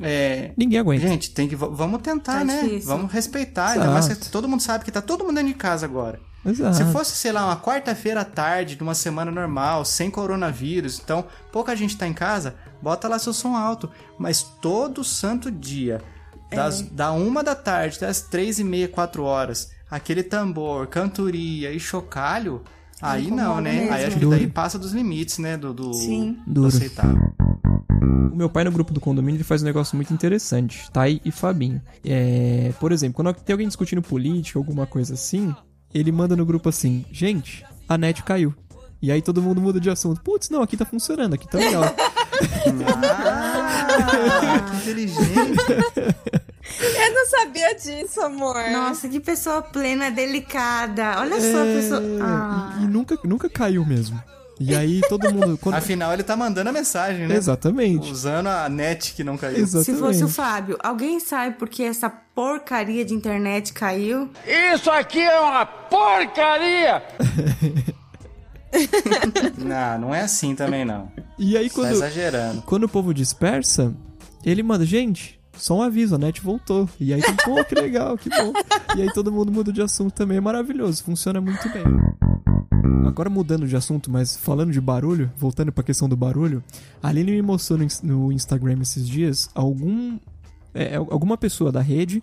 É, Ninguém aguenta. Gente, tem que. Vamos tentar, Tá né? difícil. Vamos respeitar. Ainda mais que todo mundo sabe que tá todo mundo dentro de casa agora. Exato. Se fosse, sei lá, uma quarta-feira à tarde, de uma semana normal, sem coronavírus, então pouca gente tá em casa, bota lá seu som alto. Mas todo santo dia, das, da uma da tarde até as três e meia, quatro horas, aquele tambor, cantoria e chocalho, aí não, né? mesmo. Aí acho que daí passa dos limites, né? Do, do, Sim. do aceitável. O meu pai no grupo do condomínio ele faz um negócio muito interessante, Thay e Fabinho. É, por exemplo, quando tem alguém discutindo política, alguma coisa assim, ele manda no grupo assim: gente, a net caiu. E aí todo mundo muda de assunto. Putz, não, aqui tá funcionando, aqui tá legal. [LAUGHS] Ah, que inteligente. [LAUGHS] Eu não sabia disso, amor. Nossa, que pessoa plena, delicada. Olha só a pessoa. É, Ah. e, e nunca, nunca caiu mesmo. E aí todo mundo. quando- Afinal, ele tá mandando a mensagem, né? Exatamente. Usando a net que não caiu. Exatamente. Se fosse o Fábio, alguém sabe por que essa porcaria de internet caiu? Isso aqui é uma porcaria! [LAUGHS] Não, não é assim também, não. E aí Tá quando, exagerando. quando o povo dispersa, ele manda, gente, só um aviso, a net voltou. E aí, [LAUGHS] pô, que legal, que bom. E aí todo mundo muda de assunto também, é maravilhoso, funciona muito bem. Agora mudando de assunto, mas falando de barulho, voltando pra questão do barulho, a Aline me mostrou no, ins- no Instagram esses dias algum, é, alguma pessoa da rede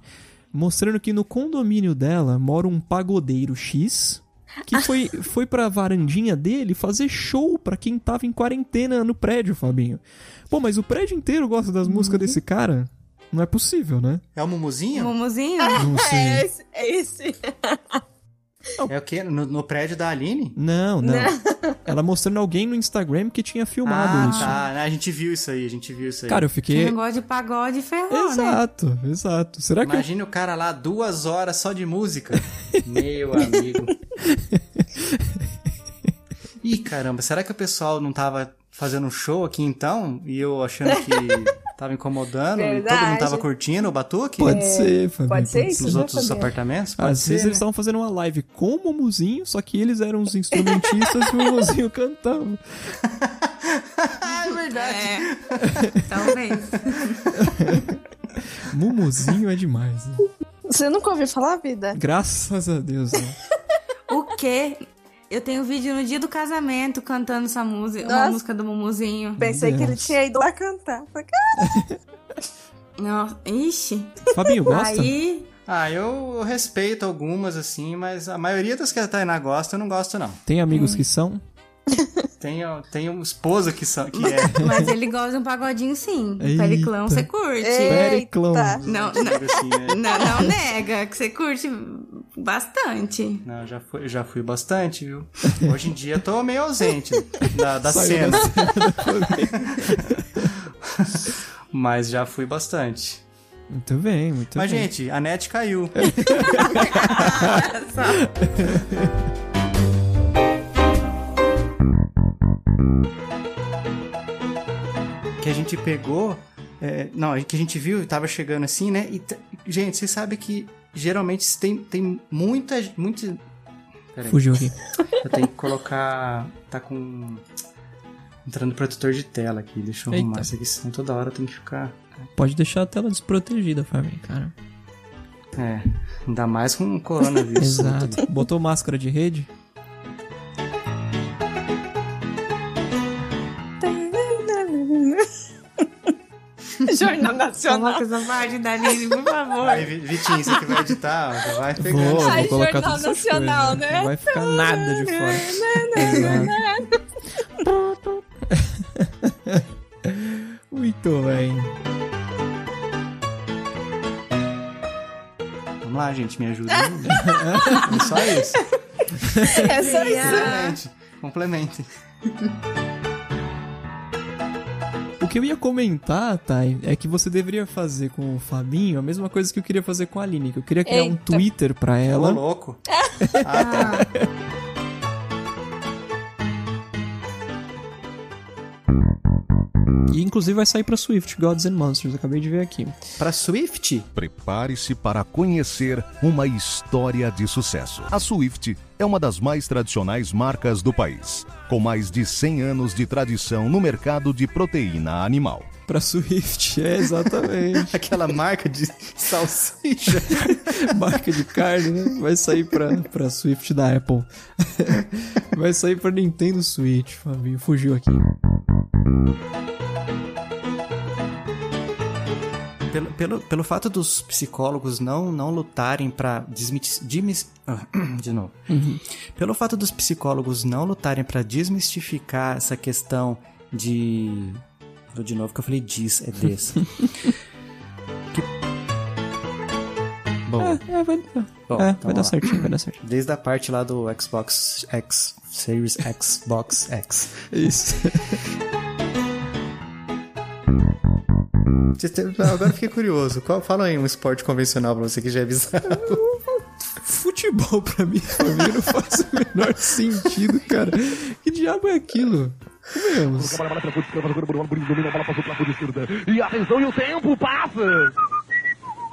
mostrando que no condomínio dela mora um pagodeiro X que foi, foi pra varandinha dele fazer show pra quem tava em quarentena no prédio, Fabinho. Pô, mas o prédio inteiro gosta das músicas desse cara? Não é possível, né? É o Mumuzinho? Mumuzinho? Não [LAUGHS] sei. É esse. É esse. É o quê? No, no prédio da Aline? Não, não. Ela mostrando alguém no Instagram que tinha filmado ah, isso. tá. A gente viu isso aí, a gente viu isso aí. Cara, eu Quem fiquei. não gosta de pagode ferrou, né? Exato, exato. Será que. eu- Imagine o cara lá duas horas só de música. [LAUGHS] Meu amigo. Ih, caramba, será que o pessoal não tava fazendo um show aqui então? E eu achando que tava incomodando? E todo Verdade. mundo tava curtindo o batuque? Pode ser, Fabinho. Pode ser isso, Nos né, outros Fabiano? apartamentos? Pode Às ser, vezes né? eles estavam fazendo uma live com o Mumuzinho, só que eles eram os instrumentistas e o Mumuzinho cantava. Ah, [LAUGHS] é verdade. É. Talvez. [LAUGHS] Mumuzinho é demais. né? Você nunca ouviu falar, vida? Graças a Deus. Né? O quê? Eu tenho vídeo no dia do casamento cantando essa música, uma Nossa. música do Mumuzinho. Pensei que ele tinha ido lá cantar. Falei, cara, Não, ixi. Fabinho, gosta? Aí, Ah, eu respeito algumas, assim, mas a maioria das que a Tainá gosta, eu não gosto, não. Tem amigos que são? [LAUGHS] Tenho, tenho esposa que, são, que é. [LAUGHS] mas ele gosta de um pagodinho sim. Eita. Periclão, você curte. Periclão. Não, não, assim, né? não, não nega, que você curte bastante. Não, já fui, já fui bastante, viu? Hoje em dia eu tô meio ausente da, da cena. da Mas já fui bastante. Muito bem, muito Mas, bem. gente, a net caiu. [LAUGHS] que a gente pegou. é, não, que a gente viu e tava chegando assim, né? E, gente, você sabe que geralmente tem, tem muita. muita Peraí. Fugiu aqui. [LAUGHS] Eu tenho que colocar. Tá com. Entrando protetor de tela aqui. Deixa eu Eita. arrumar isso aqui, senão toda hora tem que ficar. Pode deixar a tela desprotegida, Fabinho, cara. É. Ainda mais com o coronavírus. [LAUGHS] Exato. Botou máscara de rede? [LAUGHS] Jornal Nacional. Coloca essa parte da Lili, por favor. Aí, Vi- Vitinho, você que vai editar, vai pegando. Vou, vou Ai, colocar Jornal Nacional, coisas. né? Não vai ficar nada de fora. Exato. [LAUGHS] Muito bem. Vamos lá, gente, me ajuda. [LAUGHS] é só isso. É só isso. Complemente. Complemente. O que eu ia comentar, Thay, é que você deveria fazer com o Fabinho a mesma coisa que eu queria fazer com a Aline. Que eu queria criar um Eita. Twitter pra Ô, ela. louco. [LAUGHS] Ah, tá. [LAUGHS] E inclusive vai sair pra Swift, Gods and Monsters. Acabei de ver aqui. Pra Swift? Prepare-se para conhecer uma história de sucesso. A Swift é uma das mais tradicionais marcas do país, com mais de 100 anos de tradição no mercado de proteína animal. Pra Swift, [LAUGHS] é exatamente. Aquela marca de salsicha. [LAUGHS] Marca de carne, né? Vai sair pra, pra Swift da Apple. [LAUGHS] Vai sair pra Nintendo Switch, Fabinho. Fugiu aqui. Pelo, pelo, pelo fato dos psicólogos não, não lutarem pra desmitis- dimis- ah, [CLEARS THROAT] de novo. Pelo fato dos psicólogos não lutarem pra desmistificar essa questão de. Vou de novo que eu falei diz, é desse. [LAUGHS] Que- Bom, É, é, vai, Bom, é, então vai dar certinho, vai dar certinho. desde a parte lá do Xbox X, Series Xbox X. Isso. [LAUGHS] Agora eu fiquei curioso. Qual, fala aí um esporte convencional pra você que já é bizarro. Futebol pra mim, não faz o menor sentido, cara. Que diabo é aquilo? Vamos. E atenção, e o tempo passa!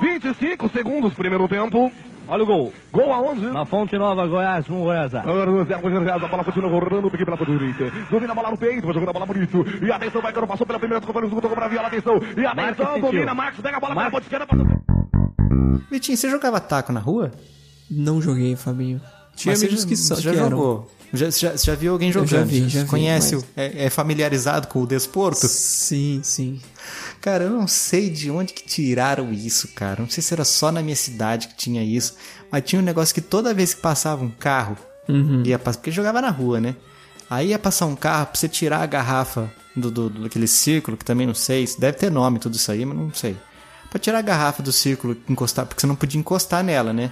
25 segundos, primeiro tempo. Olha o gol. Gol aonde? Na Fonte Nova, Goiás, 1 Goiás. Agora no Zé Goiás, a bola continua rolando, pique pela direita. Domina a bola no peito, vai jogando a bola bonito. E atenção, vai quando passou pela primeira, tocou no segundo, tocou pra viola, atenção. E atenção, domina, Marcos, pega a bola pela ponta esquerda. Vitinho, você jogava taco na rua? Não joguei, Fabinho. Tinha Mas amigos que, só, você já que jogou? Já, já, você já viu alguém Eu jogando? já vi, já vi, Conhece? mas- o- É, é familiarizado com o desporto? Sim, sim. Cara, eu não sei de onde que tiraram isso, cara. Não sei se era só na minha cidade que tinha isso. Mas tinha um negócio que toda vez que passava um carro, Uhum. ia passar, porque jogava na rua, né? Aí ia passar um carro pra você tirar a garrafa do, do, do- daquele círculo, que também não sei, deve ter nome tudo isso aí, mas não sei. Pra tirar a garrafa do círculo, encostar, porque você não podia encostar nela, né?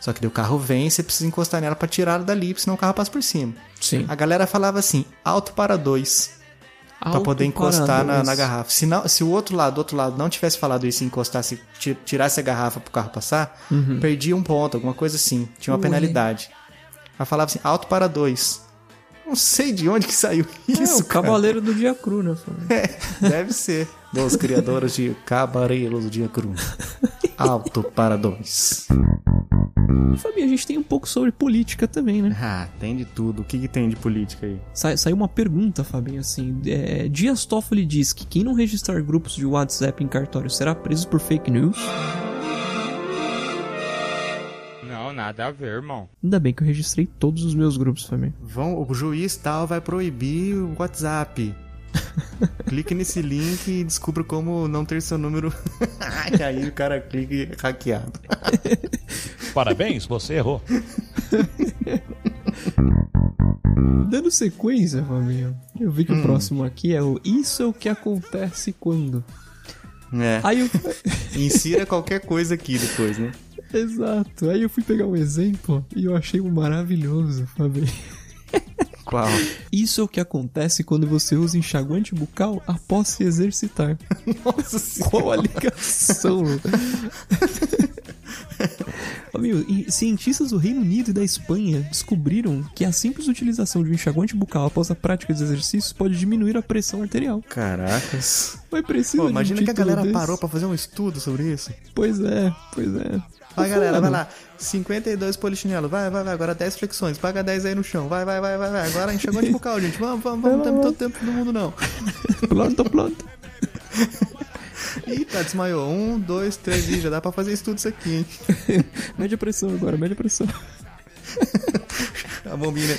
Só que daí o carro vem e você precisa encostar nela pra tirar dali, senão o carro passa por cima. Sim. A galera falava assim, alto para dois. Pra Alto poder encostar para na, na garrafa. Se, não, se o outro lado, do outro lado não tivesse falado isso e encostasse, ti- tirasse a garrafa pro carro passar, Uhum. perdia um ponto, alguma coisa assim. Tinha uma Ué. penalidade. Ela falava assim, alto para dois. Não sei de onde que saiu É, isso, o cara. Cavaleiro do Dia Cru, né? Fabinho? [LAUGHS] Deve ser. Dos criadores de Cavaleiros do Dia Cru. Alto para dois. Fabinho, a gente tem um pouco sobre política também, né? Ah, tem de tudo. O que, que tem de política aí? Sa- saiu uma pergunta, Fabinho, assim. É, Dias Toffoli diz que quem não registrar grupos de WhatsApp em cartório será preso por fake news. Não, nada Nada a ver, irmão. Ainda bem que eu registrei todos os meus grupos, Fabinho. Vão, o juiz tal vai proibir o WhatsApp. Clique nesse link e descubra como não ter seu número. [LAUGHS] e aí o cara clica e é hackeado. [LAUGHS] Parabéns, você errou. Dando sequência, Fabinho, eu vi que o próximo aqui é o Isso é o que acontece quando. É. Aí eu... [LAUGHS] Insira qualquer coisa aqui depois, né? Exato. Aí eu fui pegar um exemplo e eu achei um maravilhoso, Fabinho. Isso é o que acontece quando você usa enxaguante bucal após se exercitar. Nossa senhora. Qual a ligação? [LAUGHS] Amigo, cientistas do Reino Unido e da Espanha descobriram que a simples utilização de um enxaguante bucal após a prática de exercícios pode diminuir a pressão arterial. Caracas. Mas precisa Pô, de um imagina que a galera desse. parou pra fazer um estudo sobre isso. Pois é, pois é. Vai, galera, vai lá. 52 polichinelos. Vai, vai, vai. Agora 10 flexões. Paga 10 aí no chão. Vai, vai, vai, vai. vai. Agora enxaguante bucal, gente. Vamos, vamos, vamos. Não temos todo tempo do mundo, não. Planta, planta. [LAUGHS] Ih, tá, desmaiou. Um, dois, três. Ih, já dá pra fazer estudo isso aqui, hein? [LAUGHS] Mede a pressão agora, mede a pressão. [LAUGHS] A bombinha.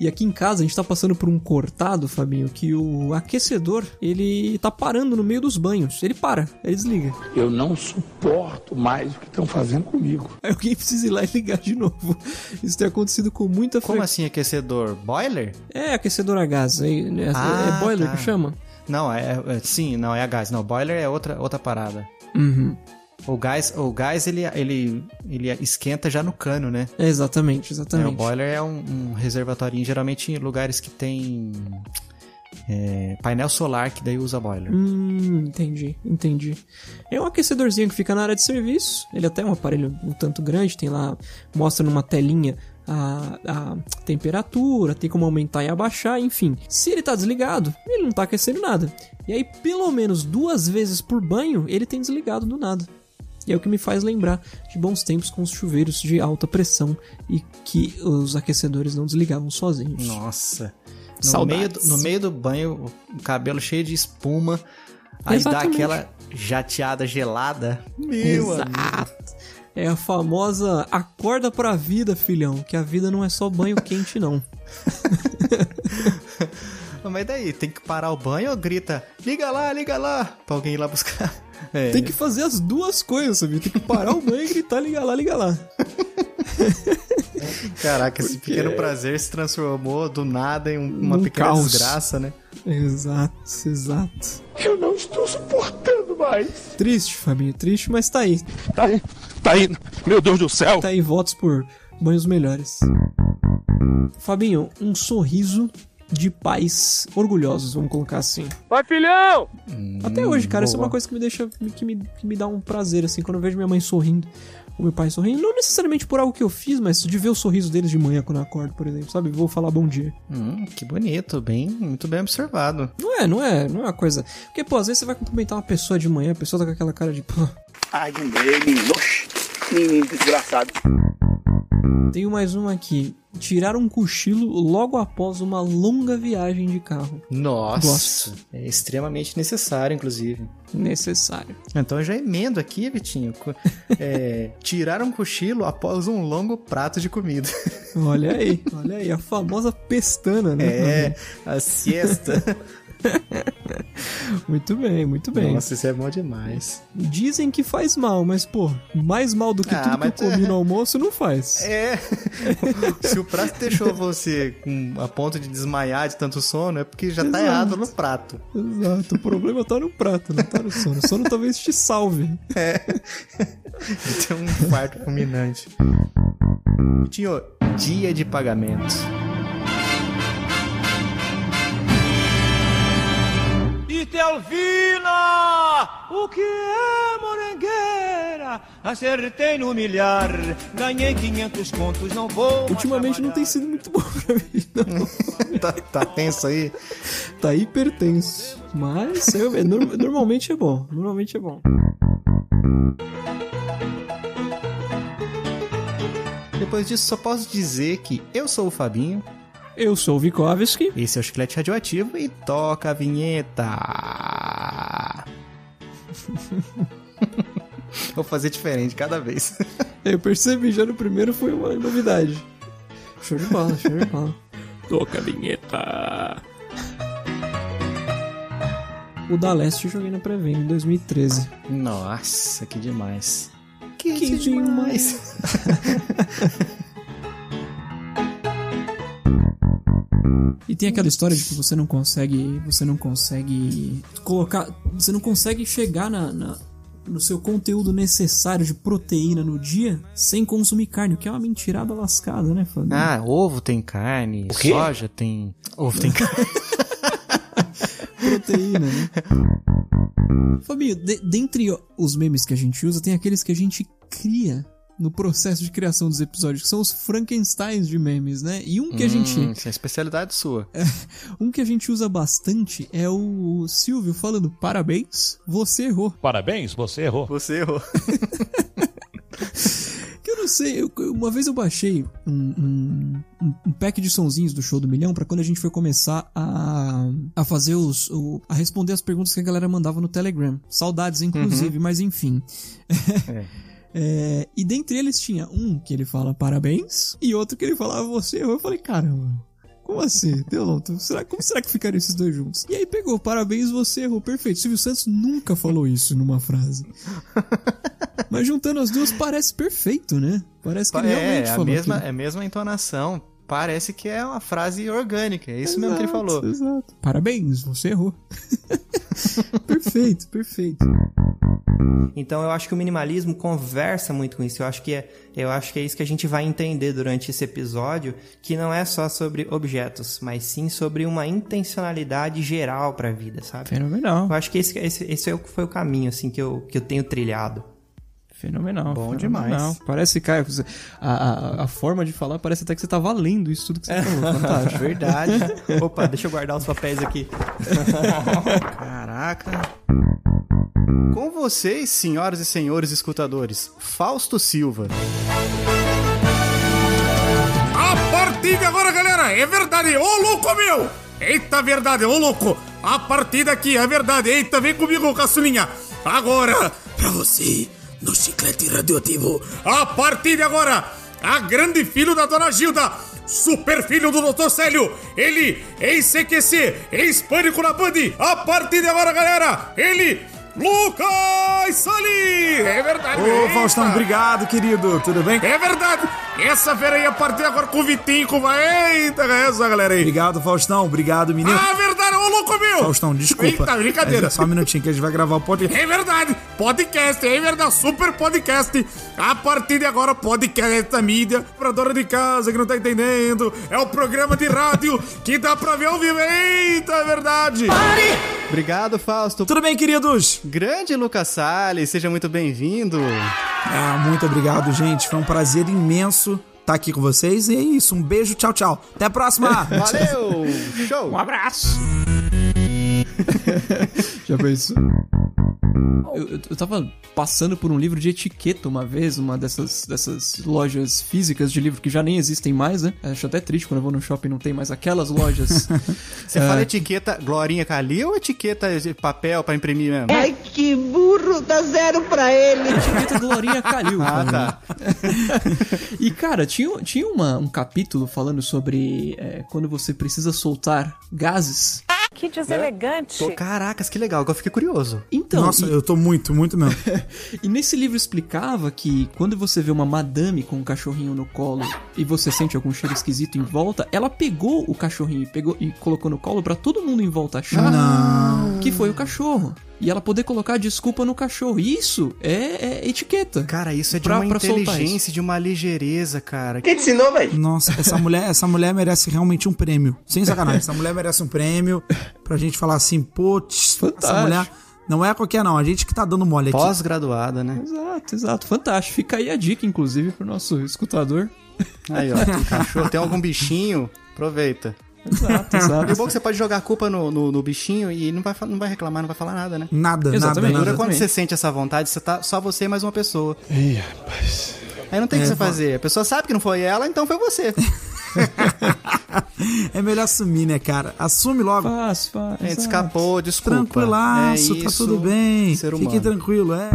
E aqui em casa a gente tá passando por um cortado, Fabinho, que o aquecedor, ele tá parando no meio dos banhos. Ele para, ele desliga. Eu não suporto mais o que estão fazendo comigo. Aí alguém [LAUGHS] precisa ir lá e ligar de novo. Isso tem acontecido com muita Como assim aquecedor? Boiler? É, aquecedor a gás. É, é- Ah, é boiler tá. que chama? Não, é, é- sim, não, é a gás. Não, boiler é outra, outra parada. Uhum. O gás, o gás ele, ele, ele esquenta já no cano, né? É, exatamente, É, o exatamente. boiler é um, um reservatório, geralmente em lugares que tem é, painel solar, que daí usa boiler. Hum, entendi, entendi. É um aquecedorzinho que fica na área de serviço. Ele até é um aparelho um tanto grande, tem lá, mostra numa telinha a, a temperatura, tem como aumentar e abaixar, enfim. Se ele tá desligado, ele não tá aquecendo nada. E aí, pelo menos duas vezes por banho, ele tem desligado do nada. E é o que me faz lembrar de bons tempos com os chuveiros de alta pressão e que os aquecedores não desligavam sozinhos. Nossa. No Saudades. meio, do, no meio do banho, o cabelo cheio de espuma. Aí Exatamente. dá aquela jateada gelada. Meu amigo. Exato. É a famosa acorda pra vida, filhão, que a vida não é só banho [LAUGHS] quente, não. Mas daí, tem que parar o banho ou grita, liga lá, liga lá, pra alguém ir lá buscar. É. Tem que fazer as duas coisas, sabia? Tem que parar o banho e gritar, liga lá, liga lá. [LAUGHS] Caraca, esse pequeno prazer se transformou do nada em um- uma Num pequena caos. desgraça, né? Exato, exato. Eu não estou suportando mais. Triste, Fabinho, triste, mas tá aí. Tá aí, tá aí. Meu Deus do céu. Tá aí, votos por banhos melhores. Fabinho, um sorriso de pais orgulhosos, vamos colocar assim. Vai, filhão! Até hoje, cara, isso é boa. uma coisa que me deixa. que me, que me dá um prazer, assim, quando eu vejo minha mãe sorrindo. O meu pai sorrindo, não necessariamente por algo que eu fiz, mas de ver o sorriso deles de manhã quando eu acordo, por exemplo, sabe? Vou falar bom dia. Hum, que bonito, bem, muito bem observado. Não é, não é, não é uma coisa. Porque, pô, às vezes você vai cumprimentar uma pessoa de manhã, a pessoa tá com aquela cara de, pô. Ai. Menino desgraçado. Tenho mais uma aqui. Tirar um cochilo logo após uma longa viagem de carro. Nossa, Gosto. é extremamente necessário, inclusive. Necessário. Então eu já emendo aqui, Vitinho. [LAUGHS] é, tirar um cochilo após um longo prato de comida. Olha aí, olha aí, a famosa pestana, né? É, a siesta. [LAUGHS] [LAUGHS] Muito bem, muito bem. Nossa, isso é bom demais. Dizem que faz mal, mas, pô, mais mal do que Ah, tudo que eu comi é- no almoço não faz. É. [LAUGHS] Se o prato deixou você com, a ponto de desmaiar de tanto sono, é porque já tá Exato. errado no prato. Exato, o problema tá no prato, não tá no sono. O sono talvez te salve. É. [LAUGHS] Ter um infarto fulminante. Vitinho, dia de pagamento. Itelvina, o que é morangueira? Acertei no milhar, ganhei 500 contos, não vou. Ultimamente não tem sido muito bom pra mim, não. [LAUGHS] tá, tá tenso aí? Tá hipertenso. Mas eu- é, norm- normalmente é bom. Normalmente é bom. Depois disso, só posso dizer que eu sou o Fabinho. Eu sou o Vikovski. Esse é o Chiclete Radioativo e toca a vinheta. [LAUGHS] Vou fazer diferente cada vez. [LAUGHS] Eu percebi já no primeiro foi uma novidade. Show de bola, show de bola. Toca a vinheta. O da Leste eu joguei na pré-venda em 2013. Nossa, que demais. Que, demais. [LAUGHS] E tem aquela história de que você não consegue. Você não consegue colocar. Você não consegue chegar na, na- no seu conteúdo necessário de proteína no dia sem consumir carne, o que é uma mentirada lascada, né, Fábio? Ah, ovo tem carne, O quê? soja tem. Ovo tem carne. [LAUGHS] proteína, né? Fabinho, de- dentre os memes que a gente usa, tem aqueles que a gente cria no processo de criação dos episódios, que são os Frankensteins de memes, né? E um que a gente. Hum, Isso é especialidade sua. Um que a gente usa bastante é o Silvio falando: parabéns, você errou. Parabéns, você errou. Você errou. [LAUGHS] Que eu não sei, eu- uma vez eu baixei um, um, um- pack de sonzinhos do show do milhão pra quando a gente foi começar a, a fazer os. o- a responder as perguntas que a galera mandava no Telegram. Saudades, inclusive, mas enfim. É, [LAUGHS] e dentre eles tinha um que ele fala parabéns e outro que ele falava você errou. Eu falei, caramba. Como assim? Delonto, será, como será que ficariam esses dois juntos? E aí pegou, parabéns, você errou. Perfeito. Silvio Santos nunca falou isso numa frase. [LAUGHS] Mas juntando as duas parece perfeito, né? Parece que ele realmente É, a falou mesma, aquilo. é a mesma entonação. Parece que é uma frase orgânica. É isso mesmo que ele Exato, falou. Exato. Parabéns, você errou. [LAUGHS] perfeito, perfeito. Então eu acho que o minimalismo conversa muito com isso. Eu acho que é, eu acho que é isso que a gente vai entender durante esse episódio, que não é só sobre objetos, mas sim sobre uma intencionalidade geral para a vida, sabe? Fenomenal. Eu acho que esse, esse, esse é o- foi o caminho assim que eu, que eu tenho trilhado. Fenomenal. Bom fenomenal. demais. Parece, você- a, a, a forma de falar parece até que você tá valendo isso tudo que você falou. [LAUGHS] Fantástico. Verdade. [LAUGHS] Opa, deixa eu guardar os papéis aqui. [LAUGHS] Caraca. Com vocês, senhoras e senhores escutadores, Fausto Silva. A partir de agora, galera, é verdade. Ô, louco, meu! Eita, verdade, ô, louco! A partir daqui é verdade. Eita, vem comigo, caçulinha. Agora, pra você, no chiclete radioativo. A partir de agora, a grande filho da dona Gilda. Super filho do Dr. Célio, ele, ex-CQC, ex-pânico na Band. A partir de agora, galera, ele, Lucas Sali! É verdade, Ô, eita. Faustão, obrigado, querido. Tudo bem? É verdade! Essa fera aí a partir agora com o Vitinho, com vai. Eita, é essa galera aí. Obrigado, Faustão. Obrigado, menino. Ah, verdade, ô louco meu! Faustão, desculpa. Eita, brincadeira. É Só um minutinho que a gente vai gravar o podcast. É verdade, podcast, é verdade, super podcast. A partir de agora, podcast da mídia, pra dona de casa que não tá entendendo. É o programa de rádio que dá pra ver ao vivo. Eita, é verdade. Obrigado, Fausto. Tudo bem, queridos? Grande Lucas Salles, seja muito bem-vindo. Ah, muito obrigado, gente. Foi um prazer imenso estar aqui com vocês. E é isso. Um beijo, tchau, tchau. Até a próxima. [LAUGHS] [LAUGHS] Valeu! Show! Um abraço! [LAUGHS] Já pensou? Eu, eu, eu tava passando por um livro de etiqueta uma vez, uma dessas, dessas lojas físicas de livro que já nem existem mais, né? Acho até triste quando eu vou no shopping e não tem mais aquelas lojas. [LAUGHS] Você É, fala etiqueta Glorinha Cali ou etiqueta de papel pra imprimir mesmo? Ai, que burro, dá zero pra ele. Etiqueta Glorinha Calil. Ah, tá. [LAUGHS] E, cara, tinha, tinha uma, um capítulo falando sobre é, quando você precisa soltar gases. Que deselegante. Caracas, que legal, agora eu fiquei curioso. Então, Nossa, e- eu tô muito, muito mesmo. [LAUGHS] E nesse livro explicava que quando você vê uma madame com um cachorrinho no colo e você sente algum cheiro esquisito em volta, ela pegou o cachorrinho e, pegou, e colocou no colo pra todo mundo em volta achar que foi o cachorro. E ela poder colocar desculpa no cachorro. Isso é, é etiqueta. Cara, isso é de Pra- uma pra inteligência, de uma ligeireza, cara. Quem te ensinou, velho? Nossa, essa mulher, essa mulher merece realmente um prêmio. Sem sacanagem. Essa mulher merece um prêmio pra gente falar assim, putz, essa Fantástico. mulher não é qualquer não. A gente que tá dando mole aqui. Pós-graduada, né? Exato, exato. Fantástico. Fica aí a dica, inclusive, pro nosso escutador. Aí, ó, tem cachorro, tem algum bichinho, aproveita. Exato, E exato. o bom é que você pode jogar a culpa no, no, no bichinho e não vai, não vai reclamar, não vai falar nada, né? Nada, Exatamente. nada, Dura nada. quando você sente essa vontade, você tá só você e mais uma pessoa. Ih, rapaz. Aí não tem o É, que você fazer. A pessoa sabe que não foi ela, então foi você. [LAUGHS] é melhor assumir, né, cara? Assume logo. Faz, faz. A gente escapou, desculpa. Tranquilaço, é tá isso, tudo bem. Ser Fique humano. tranquilo, é.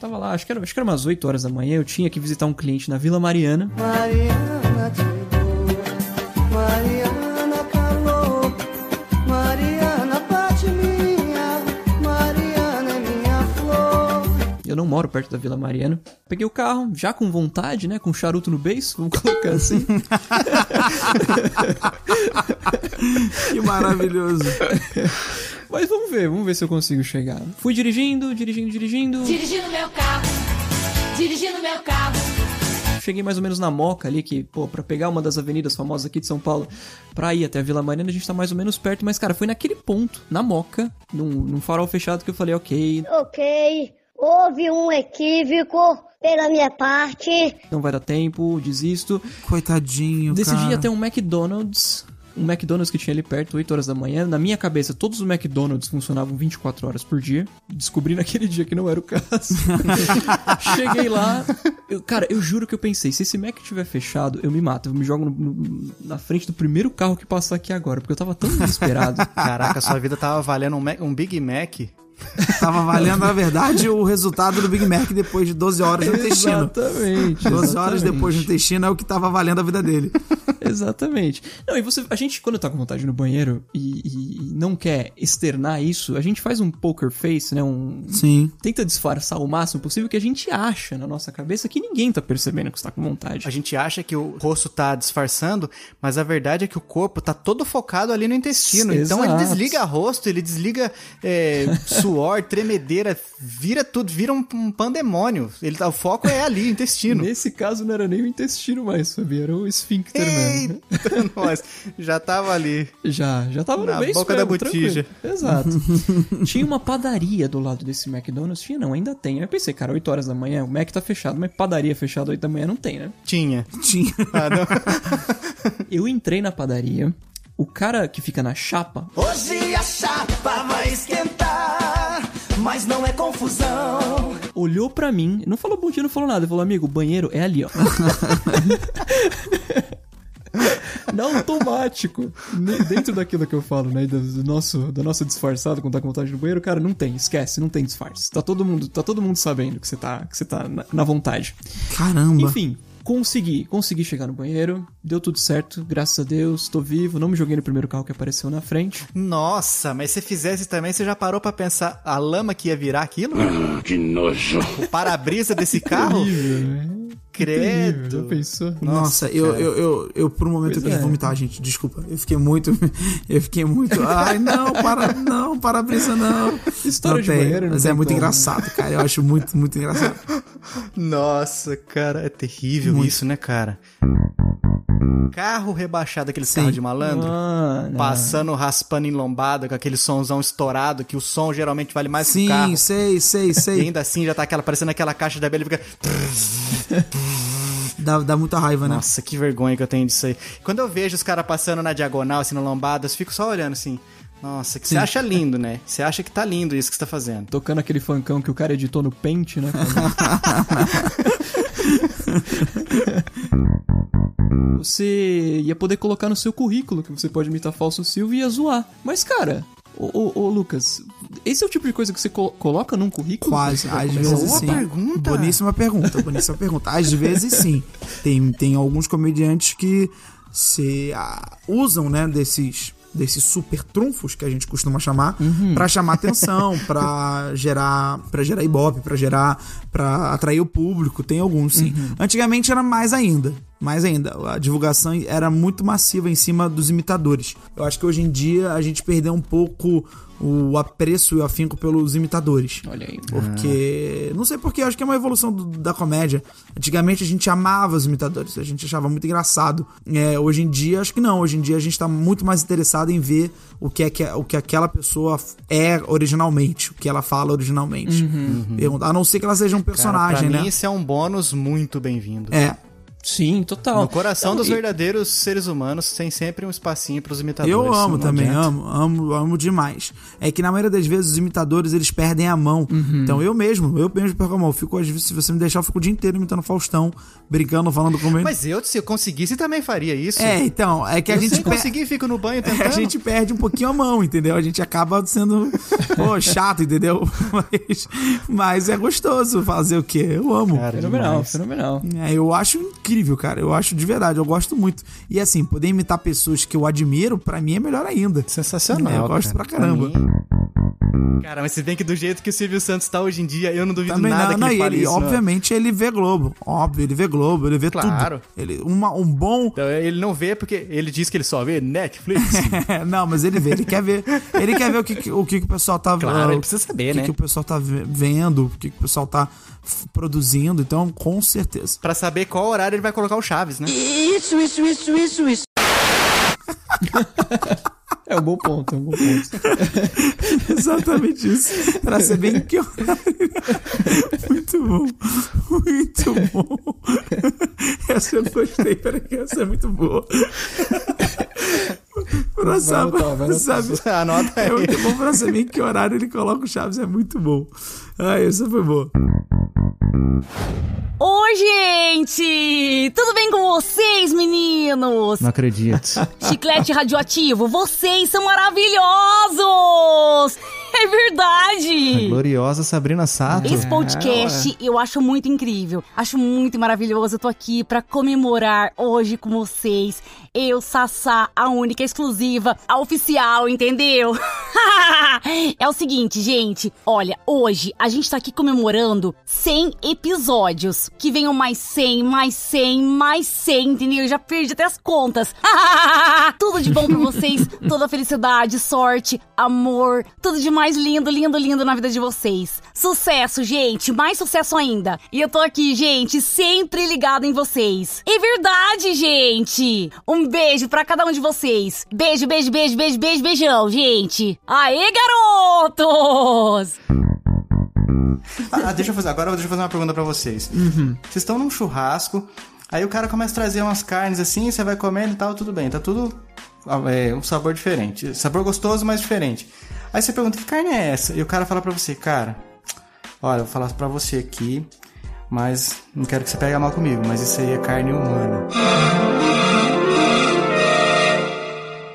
Tava lá, acho que, era, acho que era umas 8 horas da manhã, eu tinha que visitar um cliente na Vila Mariana. Mariana Mariana calou, Mariana bate minha, Mariana é minha flor. Eu não moro perto da Vila Mariana. Peguei o carro, já com vontade, né? Com charuto no beiço, vamos colocar assim. [LAUGHS] que maravilhoso. Mas vamos ver, vamos ver se eu consigo chegar. Fui dirigindo, dirigindo, dirigindo. Dirigindo meu carro, dirigindo meu carro. Cheguei mais ou menos na Moca ali, que, pô, pra pegar uma das avenidas famosas aqui de São Paulo pra ir até a Vila Mariana, a gente tá mais ou menos perto. Mas, cara, foi naquele ponto, na Moca, num, num farol fechado, que eu falei, ok, Ok, houve um equívoco pela minha parte. não vai dar tempo, desisto. Coitadinho, Decidi cara. ir até um McDonald's. Um McDonald's que tinha ali perto, 8 horas da manhã. Na minha cabeça, todos os McDonald's funcionavam 24 horas por dia. Descobri naquele [LAUGHS] dia que não era o caso. [LAUGHS] Cheguei lá. eu- cara, eu juro que eu pensei: se esse Mac estiver fechado, eu me mato. Eu me jogo no- no- na frente do primeiro carro que passar aqui agora. Porque eu tava tão desesperado. [LAUGHS] Caraca, sua vida tava valendo um, Mac- um Big Mac. Tava valendo, na verdade, o resultado do Big Mac depois de 12 horas no intestino. Exatamente. 12 horas exatamente. depois no intestino é o que tava valendo a vida dele. [LAUGHS] Exatamente. Não, e você, a gente, quando tá com vontade no banheiro e, e- e não quer externar isso, a gente faz um poker face, né? Um, Sim. Tenta disfarçar o máximo possível que a gente acha na nossa cabeça que ninguém tá percebendo que você tá com vontade. A gente acha que o rosto tá disfarçando, mas a verdade é que o corpo tá todo focado ali no intestino. Então ele Exato. desliga rosto, ele desliga é, [LAUGHS] suor, tremedeira, vira tudo, vira um, um pandemônio. Ele, tá- o foco é ali, intestino. Nesse caso não era nem o intestino mais, sabia? Era o esfíncter mesmo. Eita, [LAUGHS] nós, já tava ali. Já, já tava Na no boca da botija. tranquilo. Exato. [LAUGHS] tinha uma padaria do lado desse McDonald's? Tinha não, ainda tem. Aí eu pensei, cara, 8 horas da manhã, o Mac tá fechado, mas padaria fechada 8 da manhã não tem, né? Tinha. Tinha. [LAUGHS] Eu entrei na padaria, o cara que fica na chapa, Hoje a chapa vai esquentar, mas não é confusão. olhou pra mim, não falou bom dia, não falou nada. Ele falou, amigo, o banheiro é ali, ó. [LAUGHS] Na automático. Dentro daquilo que eu falo, né? Do, do nosso, da nossa disfarçada quando tá com vontade no banheiro, cara, não tem, esquece, não tem disfarce. Tá todo mundo, tá todo mundo sabendo que você tá, que você tá na, na vontade. Caramba. Enfim, consegui, consegui chegar no banheiro, deu tudo certo, graças a Deus, tô vivo, não me joguei no primeiro carro que apareceu na frente. Nossa, mas se fizesse também, você já parou pra pensar a lama que ia virar aquilo? que nojo. O para-brisa desse carro? Terrível, né? Credo. Pensou? Nossa, eu, cara. eu, eu, eu, por um momento Pois eu quis é. vomitar, gente. Desculpa. Eu fiquei muito. [LAUGHS] Eu fiquei muito. Ai, não, para, não, para-brisa, não. História não de tem, banheiro não Mas é muito como. engraçado, cara. Eu acho muito, muito engraçado. Nossa, cara, é terrível Muito. isso, né, cara? Carro rebaixado, aquele Sim. carro de malandro, não. passando, raspando em lombada, com aquele somzão estourado, que o som geralmente vale mais que o Sim, carro. sei, sei, [LAUGHS] E sei. ainda assim já tá aquela, parecendo aquela caixa da abelha, fica... [LAUGHS] Dá, dá muita raiva, né? Nossa, que vergonha que eu tenho disso aí. Quando eu vejo os caras passando na diagonal, assim, no lombadas, fico só olhando assim. Nossa, que você acha lindo, né? Você acha que tá lindo isso que você tá fazendo. Tocando aquele funkão que o cara editou no Paint, né? [LAUGHS] você ia poder colocar no seu currículo que você pode imitar falso Silvio e ia zoar. Mas, cara, ô, ô, ô, Lucas, esse é o tipo de coisa que você colo- coloca num currículo? Quase, às vezes sim. pergunta. Boníssima pergunta, boníssima pergunta. Às vezes sim. Tem, tem alguns comediantes que se ah, usam, né, desses desses super trunfos que a gente costuma chamar pra chamar atenção, pra gerar para gerar ibope, pra gerar para atrair o público, tem alguns sim. Antigamente era mais ainda, mais ainda. A divulgação era muito massiva em cima dos imitadores. Eu acho que hoje em dia a gente perdeu um pouco o apreço e o afinco pelos imitadores. Olha aí. Porque. Não sei porquê, acho que é uma evolução do- da comédia. Antigamente a gente amava os imitadores, a gente achava muito engraçado. É, hoje em dia, acho que não. Hoje em dia a gente tá muito mais interessado em ver o que, é que, o que aquela pessoa é originalmente, o que ela fala originalmente. Pergunta- A não ser que ela seja um Cara, personagem, pra né? mim isso é um bônus muito bem-vindo. É. Sim, total. No coração Então, dos e- verdadeiros seres humanos tem sempre um espacinho pros imitadores. Eu amo também, adianta. amo, amo, amo demais. É que na maioria das vezes os imitadores eles perdem a mão. Uhum. Então eu mesmo, eu mesmo perco a mão. Eu Fico, às vezes, se você me deixar, eu fico o dia inteiro imitando Faustão, brincando, falando com ele. Mas eu, se eu conseguisse, também faria isso. É, então, é que a eu gente sem per- conseguir, fico no banho [LAUGHS] tentando. a gente perde um pouquinho a mão, entendeu? A gente acaba sendo pô, [LAUGHS] chato, entendeu? [LAUGHS] Mas, mas é gostoso fazer o quê? Eu amo. Fenomenal, fenomenal. É, eu acho incrível, cara. Eu acho de verdade, eu gosto muito. E assim, poder imitar pessoas que eu admiro, pra mim é melhor ainda. Sensacional. Eu gosto cara. pra caramba. Cara, mas se bem que do jeito que o Silvio Santos tá hoje em dia, eu não duvido Também nada não, que não, ele e fale ele, isso. obviamente, ele vê Globo. Óbvio, ele vê Globo, ele vê Claro. tudo. Ele, uma, um bom. Então, ele não vê porque ele diz que ele só vê Netflix. [LAUGHS] não, mas ele vê, ele quer ver. Ele quer ver o que, o, que, o pessoal tá Claro, ah, ele precisa saber, o que né? que o pessoal tá ve- vendo, o que, que o pessoal tá produzindo. Então, com certeza. Pra saber qual horário ele vai colocar o Chaves, né? Isso, isso, isso, isso, isso. [LAUGHS] É um bom ponto, é um bom ponto. [LAUGHS] Exatamente isso. Pra ser bem que [LAUGHS] Muito bom. Muito bom. Essa eu gostei, peraí, essa é muito boa. Pra saber, anotar, vai anotar. É muito bom pra saber em que horário ele coloca o Chaves, é muito bom. Ah, essa foi boa. Oi, gente! Tudo bem com vocês, meninos? Não acredito. [LAUGHS] Chiclete radioativo, vocês são maravilhosos! Gloriosa Sabrina Sato. Esse podcast eu acho muito incrível, acho muito maravilhoso. Eu tô aqui pra comemorar hoje com vocês. Eu, Sassá, a única, exclusiva, a oficial, entendeu? [LAUGHS] é o seguinte, gente. Olha, hoje a gente tá aqui comemorando 100 episódios. Que venham mais 100, mais 100, mais 100, entendeu? Eu já perdi até as contas. [LAUGHS] Tudo de bom pra vocês, [LAUGHS] toda felicidade, sorte, amor, tudo de mais lindo, lindo, lindo na vida de vocês. Sucesso, gente, mais sucesso ainda. E eu tô aqui, gente, sempre ligado em vocês. É verdade, gente. Um beijo pra cada um de vocês. Beijo, beijo, beijo, beijo, beijo, beijão, gente. Aê, garotos! Ah, deixa eu fazer. Agora deixa eu fazer uma pergunta pra vocês. Uhum. Vocês estão num churrasco, aí o cara começa a trazer umas carnes assim, você vai comendo e tal, tudo bem, tá tudo ah, é, um sabor diferente. Sabor gostoso, mas diferente. Aí você pergunta, que carne é essa? E o cara fala pra você, cara, olha, eu vou falar pra você aqui, mas não quero que você pegue mal comigo, mas isso aí é carne humana.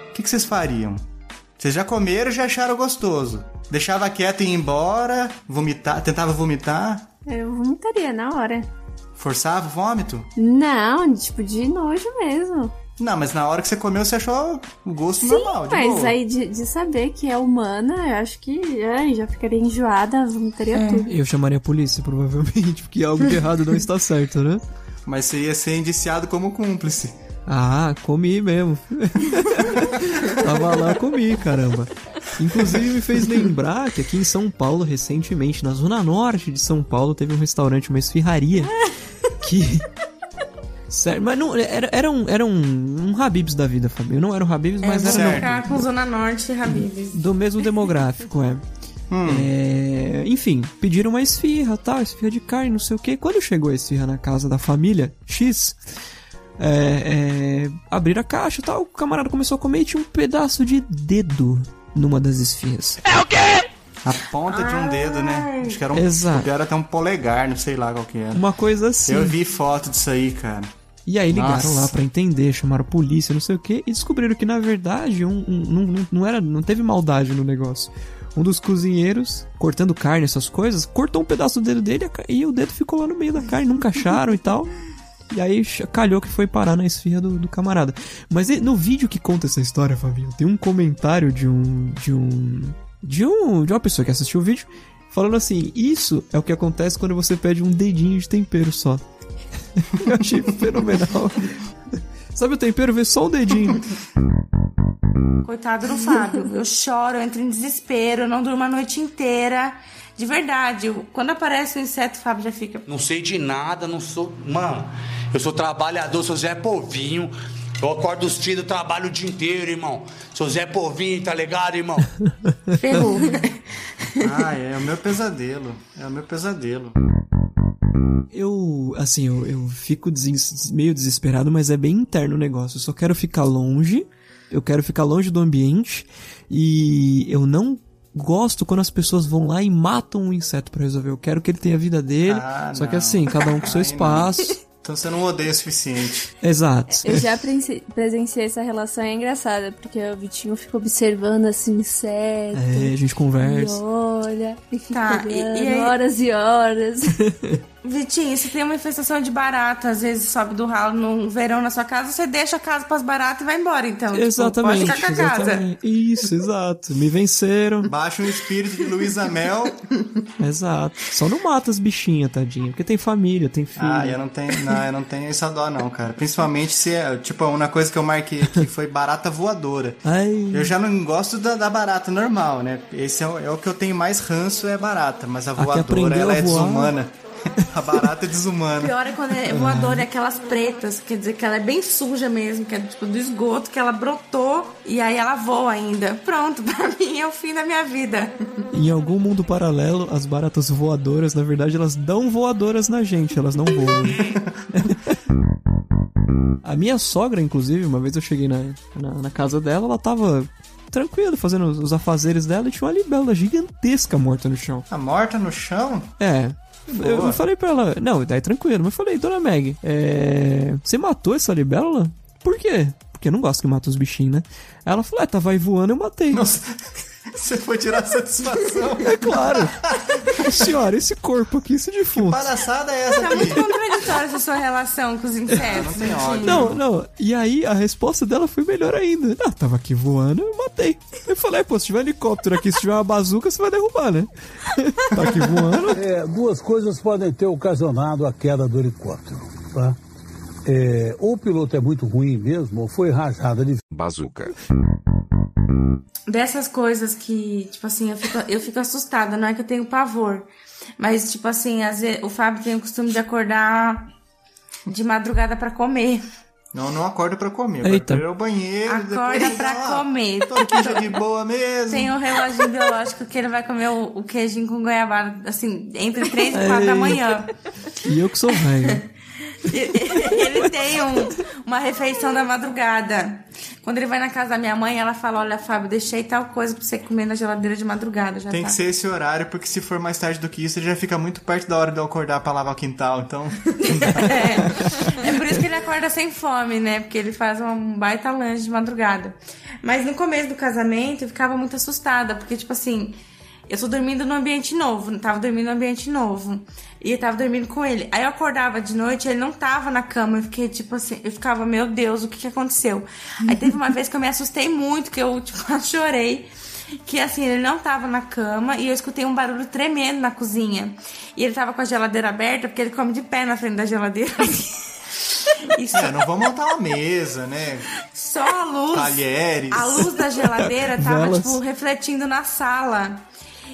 O que, que vocês fariam? Vocês já comeram e já acharam gostoso. Deixava quieto e ia embora, vomitar, tentava vomitar, Eu vomitaria na hora. forçava o vômito? Não, tipo, de nojo mesmo. Não, mas na hora que você comeu, você achou o gosto Sim, normal, de mas boa. aí de, de saber que é humana, eu acho que ai, já ficaria enjoada, vomitaria tudo. Eu chamaria a polícia, provavelmente, porque algo de errado não está certo, né? [LAUGHS] Mas você ia ser indiciado como cúmplice. Ah, comi mesmo. [LAUGHS] Tava lá, comi, caramba. Inclusive me fez lembrar que aqui em São Paulo, recentemente, na zona norte de São Paulo, teve um restaurante, uma esfirraria, que... Sério, mas não, era, era, um, era um, um Habibs da vida, Fabio. Não era um Habibs, mas é, vou era ficar com Zona Norte e Habibs. do mesmo demográfico, é. É, enfim, pediram uma esfirra, tal, esfirra de carne, não sei o que. Quando chegou a esfirra na casa da família X, é, é, abriram a caixa, tal, o camarada começou a comer e tinha um pedaço de dedo numa das esfirras. É o quê? A ponta de um dedo, né? Acho que era um. Exato. Era até um polegar, não sei lá qual que era. Uma coisa assim. Eu vi foto disso aí, cara. E aí ligaram Nossa. lá pra entender, chamaram a polícia, não sei o que, e descobriram que na verdade um, um- não, não, era, não teve maldade no negócio. Um dos cozinheiros, cortando carne, essas coisas, cortou um pedaço do dedo dele e o dedo ficou lá no meio da carne, nunca acharam e tal. E aí calhou que foi parar na esfirra do, do camarada. Mas no vídeo que conta essa história, Fabinho, tem um comentário de um. de um. de um. de uma pessoa que assistiu o vídeo falando assim: Isso é o que acontece quando você pede um dedinho de tempero só. Eu [LAUGHS] achei fenomenal. Sabe o tempero? Vê só o dedinho. Coitado do Fábio. Eu choro, eu entro em desespero, eu não durmo a noite inteira. De verdade, quando aparece o inseto, o Fábio já fica. Não sei de nada, não sou. Mano, eu sou trabalhador, sou Zé Povinho. Eu acordo os filhos, trabalho o dia inteiro, irmão. Sou Zé Povinho, tá ligado, irmão? [LAUGHS] Ferrou. Ah, é o meu pesadelo. É o meu pesadelo. Eu, assim, eu, eu fico des- meio desesperado, mas é bem interno o negócio. Eu só quero ficar longe, eu quero ficar longe do ambiente e eu não gosto quando as pessoas vão lá e matam um inseto pra resolver. Eu quero que ele tenha a vida dele, Ah, só que não. assim, cada um com seu espaço. [LAUGHS] Então você não odeia o suficiente. Exato. Eu já presen- presenciei essa relação, é engraçada, porque o Vitinho fica observando assim, inseto. É, a gente E conversa. olha, e fica Tá, e- olhando e aí- horas e horas. [LAUGHS] Vitinho, se tem uma infestação de barata, às vezes sobe do ralo no verão na sua casa, você deixa a casa pras baratas e vai embora, então. tipo, Exatamente, pode ficar com a casa. Isso, exato. Me venceram. Baixa um espírito de Luísa Mel. Exato. Só não mata as bichinhas, tadinha. Porque tem família, tem filho. Ah, eu não tenho, não, eu não tenho essa dó não, cara. Principalmente se é, tipo, uma coisa que eu marquei aqui foi barata voadora. Ai. Eu já não gosto da, da barata normal, né? Esse é o, é o que eu tenho mais ranço é barata, mas a voadora aprendeu ela a é voar. desumana. [LAUGHS] a barata é desumana. Pior é quando é voadora e aquelas pretas, quer dizer que ela é bem suja mesmo, que é tipo do esgoto, que ela brotou e aí ela voa ainda. Pronto, [LAUGHS] pra mim é o fim da minha vida. Em algum mundo paralelo, as baratas voadoras, na verdade, elas dão voadoras na gente, elas não voam. [LAUGHS] A minha sogra, inclusive, uma vez eu cheguei na, na, na casa dela, ela tava tranquila, fazendo os os afazeres dela e tinha uma libélula gigantesca morta no chão. A morta no chão? É. Eu, eu falei pra ela, não, daí tranquilo, mas eu falei, dona Meg, é, você matou essa libélula? Por quê? Porque eu não gosto que mata os bichinhos, né? Ela falou, é, tava aí voando, eu matei. Nossa, [LAUGHS] você foi tirar satisfação. É claro. Senhora, esse corpo aqui, esse defunto. Palhaçada é essa Tá aqui? muito contraditória essa sua relação com os insetos. Não, não. E aí a resposta dela foi melhor ainda. Ah, tava aqui voando, eu matei. Eu falei, pô, se tiver helicóptero aqui, se tiver uma bazuca, você vai derrubar, né? [LAUGHS] tá aqui voando. É, duas coisas podem ter ocasionado a queda do helicóptero, tá? É, ou o piloto é muito ruim mesmo, ou foi rajada de Bazuca. Dessas coisas que, tipo assim, eu fico, eu fico assustada, não é que eu tenho pavor. Mas, tipo assim, às vezes, o Fábio tem o costume de acordar de madrugada pra comer. Não, não acorda pra comer. Eita. ir ao banheiro. Acorda depois pra ah, comer. Tô aqui já de boa mesmo. Tem um reloginho biológico que ele vai comer o, o queijinho com goiabada, assim, entre 3 e 4 da manhã. E eu que sou velho. [LAUGHS] Ele tem um- uma refeição da madrugada. Quando ele vai na casa da minha mãe, ela fala: Olha, Fábio, deixei tal coisa pra você comer na geladeira de madrugada. Já Tem tá. que ser esse horário, porque se for mais tarde do que isso, ele já fica muito perto da hora de eu acordar pra lavar o quintal. Então, [LAUGHS] É por isso que ele acorda sem fome, né? Porque ele faz um baita lanche de madrugada. Mas no começo do casamento eu ficava muito assustada, porque, tipo assim, eu tô dormindo num ambiente novo, tava dormindo num ambiente novo. E eu tava dormindo com ele. Aí eu acordava de noite, ele não tava na cama. Eu fiquei, tipo assim, eu ficava, meu Deus, o que que aconteceu? Aí teve uma vez que eu me assustei muito, que eu, [LAUGHS] tipo, chorei. Que assim, ele não tava na cama e eu escutei um barulho tremendo na cozinha. E ele tava com a geladeira aberta, porque ele come de pé na frente da geladeira. [LAUGHS] Isso. é, não vamos montar uma mesa, né? Só a luz. Talheres. A luz da geladeira tava, Velas. tipo, refletindo na sala.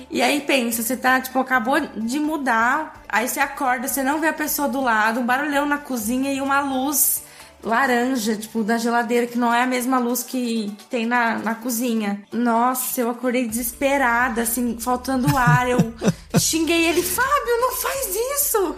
E aí pensa, você tá, tipo, acabou de mudar, aí você acorda, você não vê a pessoa do lado, um barulhão na cozinha e uma luz laranja, tipo, da geladeira, que não é a mesma luz que, que tem na, na cozinha. Nossa, eu acordei desesperada, assim, faltando ar. Eu [LAUGHS] xinguei ele, Fábio, não faz isso!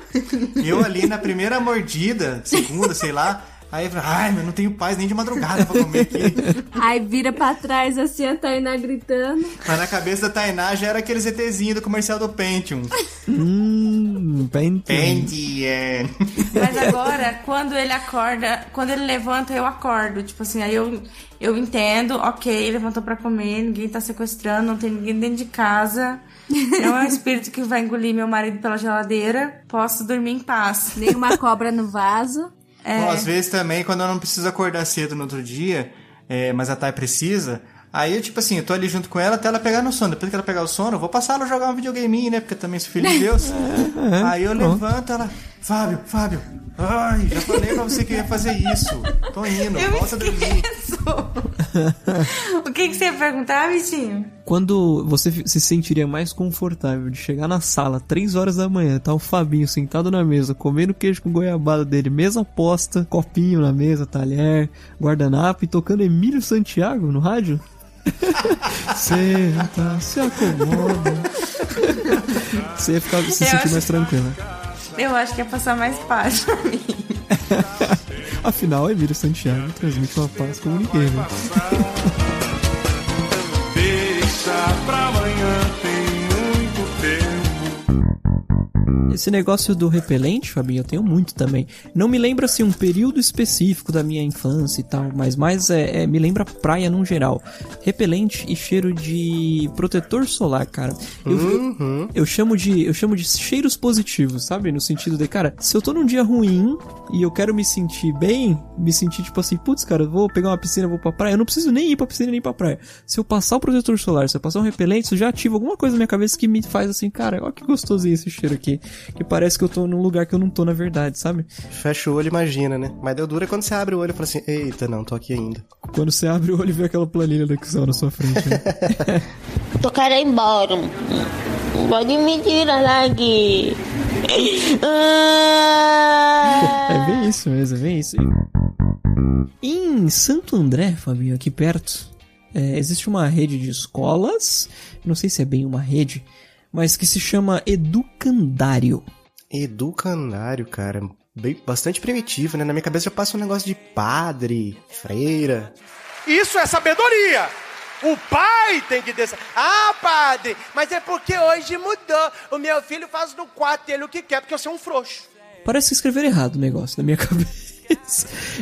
Eu ali na primeira mordida, segunda, sei lá. Aí eu falei, ai, meu, não tenho paz nem de madrugada pra comer aqui. [LAUGHS] Aí vira pra trás assim, a Tainá gritando. Mas na cabeça da Tainá já era aquele ZTzinho do comercial do Pentium. Hum, Pentium. Pentium. Mas agora, quando ele acorda, quando ele levanta, eu acordo. Tipo assim, aí eu, eu entendo, ok, levantou pra comer, ninguém tá sequestrando, não tem ninguém dentro de casa. Não é um espírito que vai engolir meu marido pela geladeira. Posso dormir em paz. Nenhuma cobra no vaso. É. Bom, às vezes também, quando eu não preciso acordar cedo no outro dia, é, mas a Thay precisa, aí eu, tipo assim, eu tô ali junto com ela até ela pegar no sono. Depois que ela pegar o sono, eu vou passar ela a jogar um videogame, né? Porque eu também sou filho de Deus. [LAUGHS] É, aí eu pronto. levanto ela, Fábio, Fábio, ai, já falei pra você que eu ia fazer isso. Tô indo, Eu volta a dormir. [LAUGHS] O que, que você ia perguntar, bichinho? Quando você se sentiria mais confortável de chegar na sala, 3 horas da manhã, tá o Fabinho sentado na mesa, comendo queijo com goiabada dele, mesa posta, copinho na mesa, talher, guardanapo e tocando Emílio Santiago no rádio? Senta, se acomoda. Você ia ficar, se sentir acho- mais tranquila. Eu acho que ia passar mais paz pra mim. [LAUGHS] Afinal, Emílio Santiago transmite uma paz como ninguém, né? Esse negócio do repelente, Fabinho, eu tenho muito também. Não me lembra assim um período específico da minha infância e tal, mas mais é, é- me lembra praia num geral. Repelente e cheiro de protetor solar, cara. Eu, eu, eu chamo de eu chamo de cheiros positivos, sabe? No sentido de, cara, se eu tô num dia ruim e eu quero me sentir bem, me sentir tipo assim, putz, cara, vou pegar uma piscina, vou pra praia, eu não preciso nem ir pra piscina nem pra praia. Se eu passar o protetor solar, se eu passar um repelente, isso já ativa alguma coisa na minha cabeça que me faz assim, cara, olha que gostosinho esse cheiro aqui. Que parece que eu tô num lugar que eu não tô na verdade, sabe? Fecha o olho e imagina, né? Mas deu dura quando você abre o olho e fala assim, eita, não, tô aqui ainda. Quando você abre o olho e vê aquela planilha do Excel na sua frente. Né? [LAUGHS] Tô querendo ir embora. Pode me tirar daqui. É bem isso mesmo, é bem isso. Em Santo André, Fabinho, aqui perto, é, existe uma rede de escolas, não sei se é bem uma rede, mas que se chama Educandário. Educandário, cara. Bem, bastante primitivo, né? Na minha cabeça já passa um negócio de padre, freira. Isso é sabedoria! O pai tem que descer. Ah, padre, mas é porque hoje mudou. O meu filho faz no quarto dele o que quer, porque eu sou um frouxo. Parece escrever errado o negócio na minha [LAUGHS] cabeça.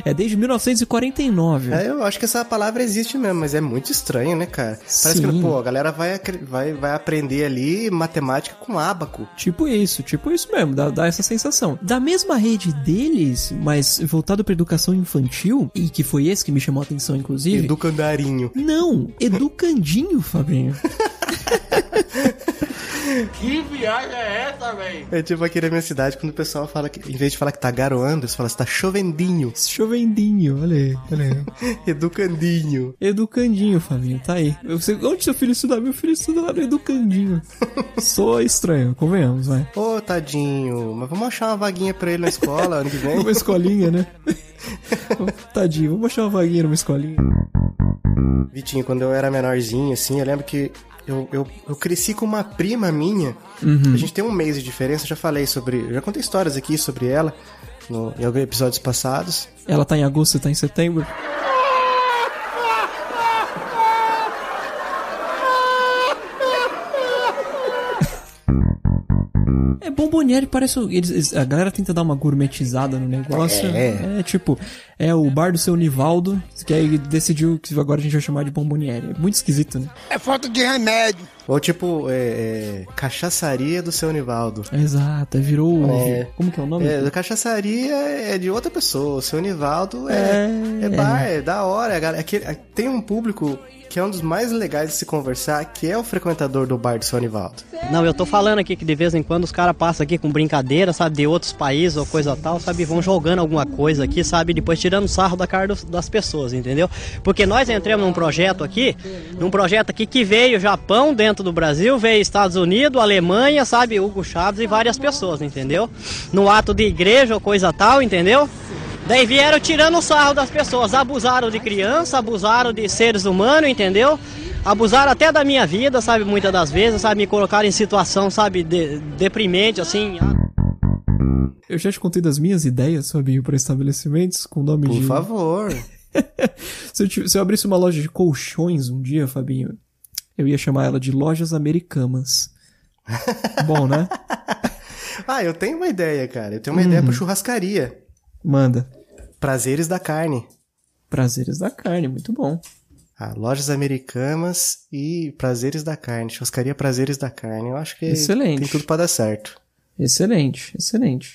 É desde 1949. É, eu acho que essa palavra existe mesmo, mas é muito estranho, né, cara? Parece Sim. que, pô, a galera vai, vai, vai aprender ali matemática com ábaco. Tipo isso, tipo isso mesmo, dá, dá essa sensação. Da mesma rede deles, mas voltado pra educação infantil, e que foi esse que me chamou a atenção, inclusive. Educandarinho. Não, Educandinho, Fabinho. [LAUGHS] Que viagem é essa, velho? É tipo aqui na minha cidade, quando o pessoal fala que, em vez de falar que tá garoando, eles falam que tá chovendinho. Chovendinho, olha aí, olha aí. [LAUGHS] Educandinho. Educandinho, Fabinho, tá aí. Eu sei, onde seu filho estuda? Meu filho estuda lá no Educandinho. [LAUGHS] Soa estranho, convenhamos, vai. Ô, tadinho, mas vamos achar uma vaguinha pra ele na escola ano que vem. Uma escolinha, né? [LAUGHS] Tadinho, vamos achar uma vaguinha numa escolinha. Vitinho, quando eu era menorzinho, assim, eu lembro que eu, eu, eu cresci com uma prima minha. Uhum. A gente tem um mês de diferença, já falei sobre. Já contei histórias aqui sobre ela no, em alguns episódios passados. Ela tá em agosto, tá em setembro? É Bomboniere parece. Eles, eles- a galera tenta dar uma gourmetizada no negócio. É. É tipo, é o bar do seu Nivaldo, que aí decidiu que agora a gente vai chamar de Bomboniere. É muito esquisito, né? É falta de remédio. Ou tipo, é, é, cachaçaria do seu Nivaldo. Exato, virou. É. Como que é o nome? É, cachaçaria é de outra pessoa. O seu Nivaldo é, É. é, bar, é da hora. galera- aquele- tem um público que é um dos mais legais de se conversar, que é o frequentador do bar seu Nivaldo. Não, eu tô falando aqui que de vez em quando os caras passam aqui com brincadeira, sabe, de outros países ou coisa tal, sabe, vão jogando alguma coisa aqui, sabe, depois tirando sarro da cara dos- das pessoas, entendeu? Porque nós entramos num projeto aqui, num projeto aqui que veio Japão dentro do Brasil, veio Estados Unidos, Alemanha, sabe, Hugo Chaves e várias pessoas, entendeu? No ato de igreja ou coisa tal, entendeu? Daí vieram tirando o sarro das pessoas, abusaram de criança, abusaram de seres humanos, entendeu? Abusaram até da minha vida, sabe, muitas das vezes, sabe, me colocaram em situação, sabe, de- deprimente, assim. Eu já te contei das minhas ideias, Fabinho, para estabelecimentos com nome Por de. favor. [LAUGHS] se, eu tive- se eu abrisse uma loja de colchões um dia, Fabinho, eu ia chamar ela de Lojas Americanas. Bom, né? [LAUGHS] Ah, eu tenho uma ideia, cara. Eu tenho uma Uhum. ideia pra churrascaria. Manda. Prazeres da carne. Prazeres da carne, muito bom. Ah, lojas americanas e prazeres da carne. Churrascaria Prazeres da Carne. Eu acho que Excelente. tem tudo pra dar certo. Excelente, excelente.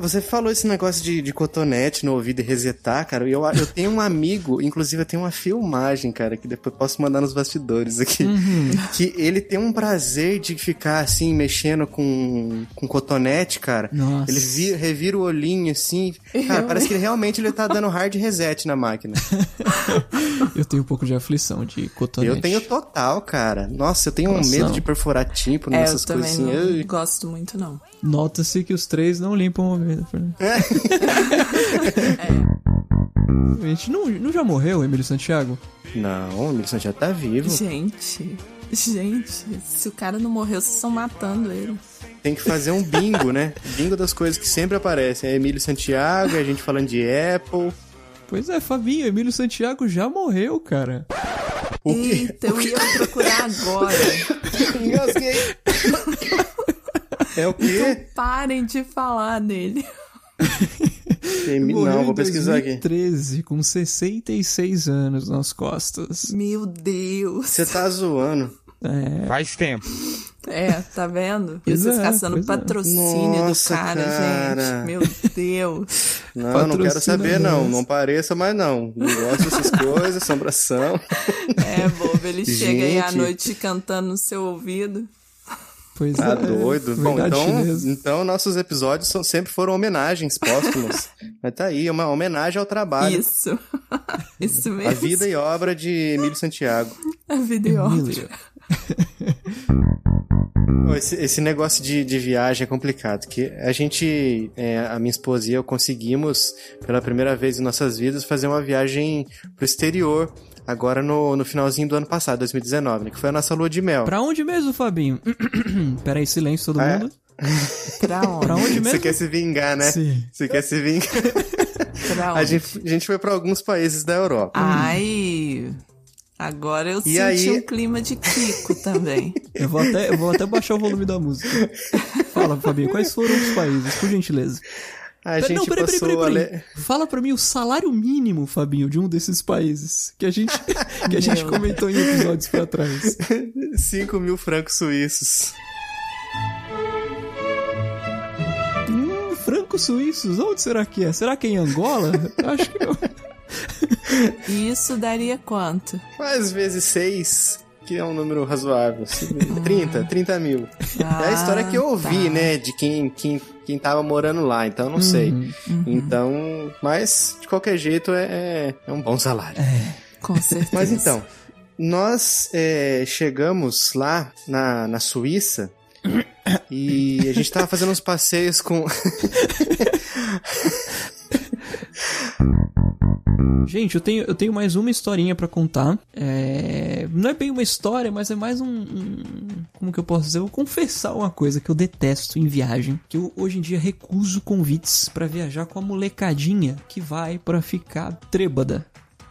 Você falou esse negócio de, de cotonete no ouvido e resetar, cara. Eu, eu tenho um amigo, inclusive eu tenho uma filmagem, cara, que depois posso mandar nos bastidores aqui. Uhum. Que ele tem um prazer de ficar assim, mexendo com, com cotonete, cara. Nossa. Ele vi- revira o olhinho assim. Cara, Eu- parece que ele realmente ele tá dando hard reset na máquina. [LAUGHS] Eu tenho um pouco de aflição de cotonete. Eu tenho total, cara. Nossa, eu tenho um Nossa. medo de perfurar tímpano É, eu nessas coisas assim. não Ai. gosto muito, não. Nota-se que os três não limpam o ouvido. Fernando. A [LAUGHS] gente não, não já morreu, Emílio Santiago? Não, o Emílio Santiago tá vivo. Gente, gente, se o cara não morreu, vocês estão matando ele. Tem que fazer um bingo, né? Bingo das coisas que sempre aparecem. É Emílio Santiago, é a gente falando de Apple. Pois é, Fabinho, Emílio Santiago já morreu, cara. O? Eita, eu ia procurar agora. [LAUGHS] Engasguei. [LAUGHS] É o quê? Então parem de falar Morreu Não, em vou pesquisar aqui. 2013, com 66 anos nas costas. Meu Deus. Você tá zoando. É. Faz tempo. É, tá vendo? Pois Vocês é, caçando é. patrocínio Nossa, do cara, cara. gente. Meu Deus. Não, não quero saber, não. nós. Não pareça, mas não. Não gosto dessas coisas, assombração. É, bobo, ele chega aí à Gente. noite cantando no seu ouvido. Pois Tá é. doido. Bom, então, chinesa. então nossos episódios são, sempre foram homenagens póstumas. [LAUGHS] Mas tá aí, uma homenagem ao trabalho. Isso. [LAUGHS] Isso mesmo. A vida e obra de Emílio Santiago. A vida e obra. Emílio. [LAUGHS] Pô, Esse, esse negócio de, de viagem é complicado, que a gente, é, a minha esposa e eu conseguimos, pela primeira vez em nossas vidas, fazer uma viagem pro exterior, agora no, no finalzinho do ano passado, 2019, né, que foi a nossa lua de mel. Pra onde mesmo, Fabinho? [CLEARS THROAT] Pera aí, silêncio todo é? mundo. [LAUGHS] Pra onde? Pra onde mesmo? Você quer se vingar, né? Sim. Você quer se vingar. Pra A onde? gente, a gente foi pra alguns países da Europa. Ai. Agora eu E senti aí- um clima de Kiko também. [LAUGHS] Eu vou até, eu vou até baixar o volume da música. Fala, Fabinho, quais foram os países, por gentileza? A Pera- gente não, peraí, peraí, peraí, Fala pra mim o salário mínimo, Fabinho, de um desses países que a gente, [LAUGHS] que a gente comentou em episódios pra trás. [LAUGHS] 5 mil francos suíços. Hum, francos suíços, onde será que é? Será que é em Angola? Acho que não. [LAUGHS] Isso daria quanto? Às vezes 6, que é um número razoável. assim, 30, 30 mil. é a história que eu ouvi, tá. né? De quem, quem, quem tava morando lá, então eu não sei. Uhum, Então, mas de qualquer jeito é, é, é um bom salário. Com [LAUGHS] certeza. Mas então, nós é, chegamos lá na, na Suíça [COUGHS] e a gente tava fazendo uns passeios com. [LAUGHS] Gente, eu tenho, eu tenho mais uma historinha pra contar. É, Não é bem uma história, mas é mais um, um- Como que eu posso dizer? Eu vou confessar uma coisa que eu detesto em viagem. Que eu hoje em dia recuso convites pra viajar com a molecadinha que vai pra ficar trêbada.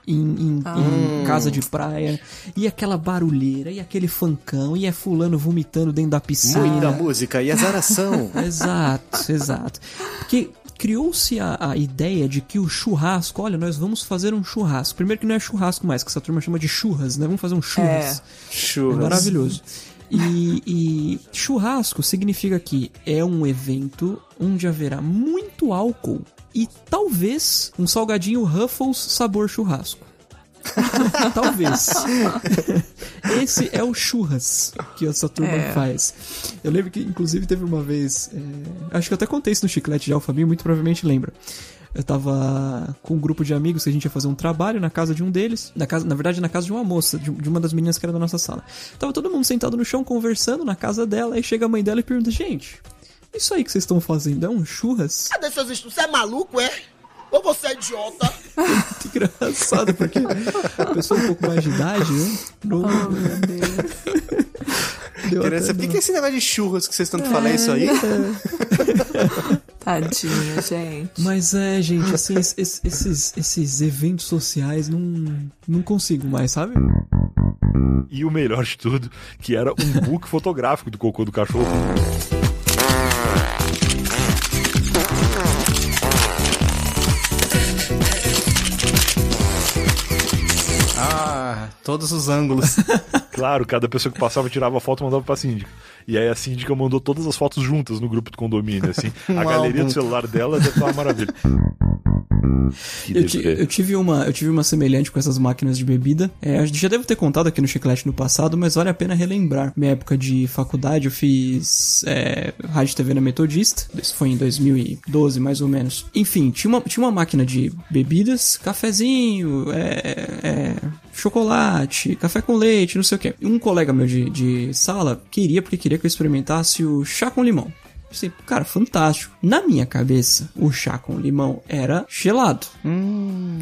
Em, em- Ah. em casa de praia, e aquela barulheira, e aquele fancão, e é fulano vomitando dentro da piscina. Muita música e azaração. [LAUGHS] Exato, exato. Porque criou-se a, a ideia de que o churrasco, olha, nós vamos fazer um churrasco. Primeiro que não é churrasco mais, que essa turma chama de churras, né? Vamos fazer um churras. Churras. É maravilhoso. E, e churrasco significa que é um evento onde haverá muito álcool e talvez um salgadinho Ruffles sabor churrasco. [LAUGHS] talvez. Esse é o churras que essa turma É. faz. Eu lembro que, inclusive, teve uma vez. é, acho que eu até contei isso no chiclete já, o Fabinho muito provavelmente lembra. Eu tava com um grupo de amigos que a gente ia fazer um trabalho na casa de um deles. Na, casa, na verdade, na casa de uma moça, de, de uma das meninas que era da nossa sala. Tava todo mundo sentado no chão conversando na casa dela. Aí chega a mãe dela e pergunta: Gente, isso aí que vocês estão fazendo é um churras? Cadê seus estudos? Você é maluco, é? Ou você é idiota? [LAUGHS] Engraçado, porque a pessoa um pouco mais de idade, né? No... Oh, meu Deus. Deu saber, por que, é esse negócio de churras que vocês tanto falam isso aí? [LAUGHS] Tadinha, gente. Mas é, gente, assim, es- es- esses, esses eventos sociais não, não consigo mais, sabe? E o melhor de tudo, que era um book fotográfico do cocô do cachorro. Todos os ângulos. [LAUGHS] Claro, cada pessoa que passava tirava a foto e mandava pra síndica. E aí a síndica mandou todas as fotos juntas no grupo do condomínio, assim. [LAUGHS] A Um galeria álbum. do celular dela deve estar uma maravilha. [LAUGHS] Eu, ti- eu tive uma, eu tive uma semelhante com essas máquinas de bebida. É, já devo ter contado aqui no Chiclete no passado, mas vale a pena relembrar. Minha época de faculdade, eu fiz é, rádio e TV na Metodista. Isso foi em 2012, mais ou menos. Enfim, tinha uma, tinha uma máquina de bebidas, cafezinho, é, é, chocolate, café com leite, não sei o que. Um colega meu de, de sala queria, porque queria que eu experimentasse o chá com limão. Pensei, cara, fantástico. Na minha cabeça, o chá com limão era gelado. Hum,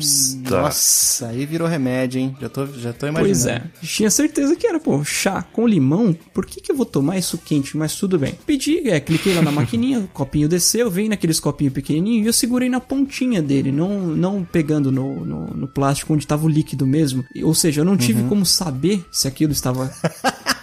Tá. Nossa, aí virou remédio, hein? Já tô, já tô imaginando. Pois é. Tinha certeza que era, pô, chá com limão. Por que, que eu vou tomar isso quente? Mas tudo bem. Pedi, é, cliquei lá na maquininha, o [LAUGHS] copinho desceu, vem naqueles copinhos pequenininhos e eu segurei na pontinha dele, não, não pegando no, no, no plástico onde tava o líquido mesmo. Ou seja, eu não tive Uhum. como saber se aquilo estava [LAUGHS]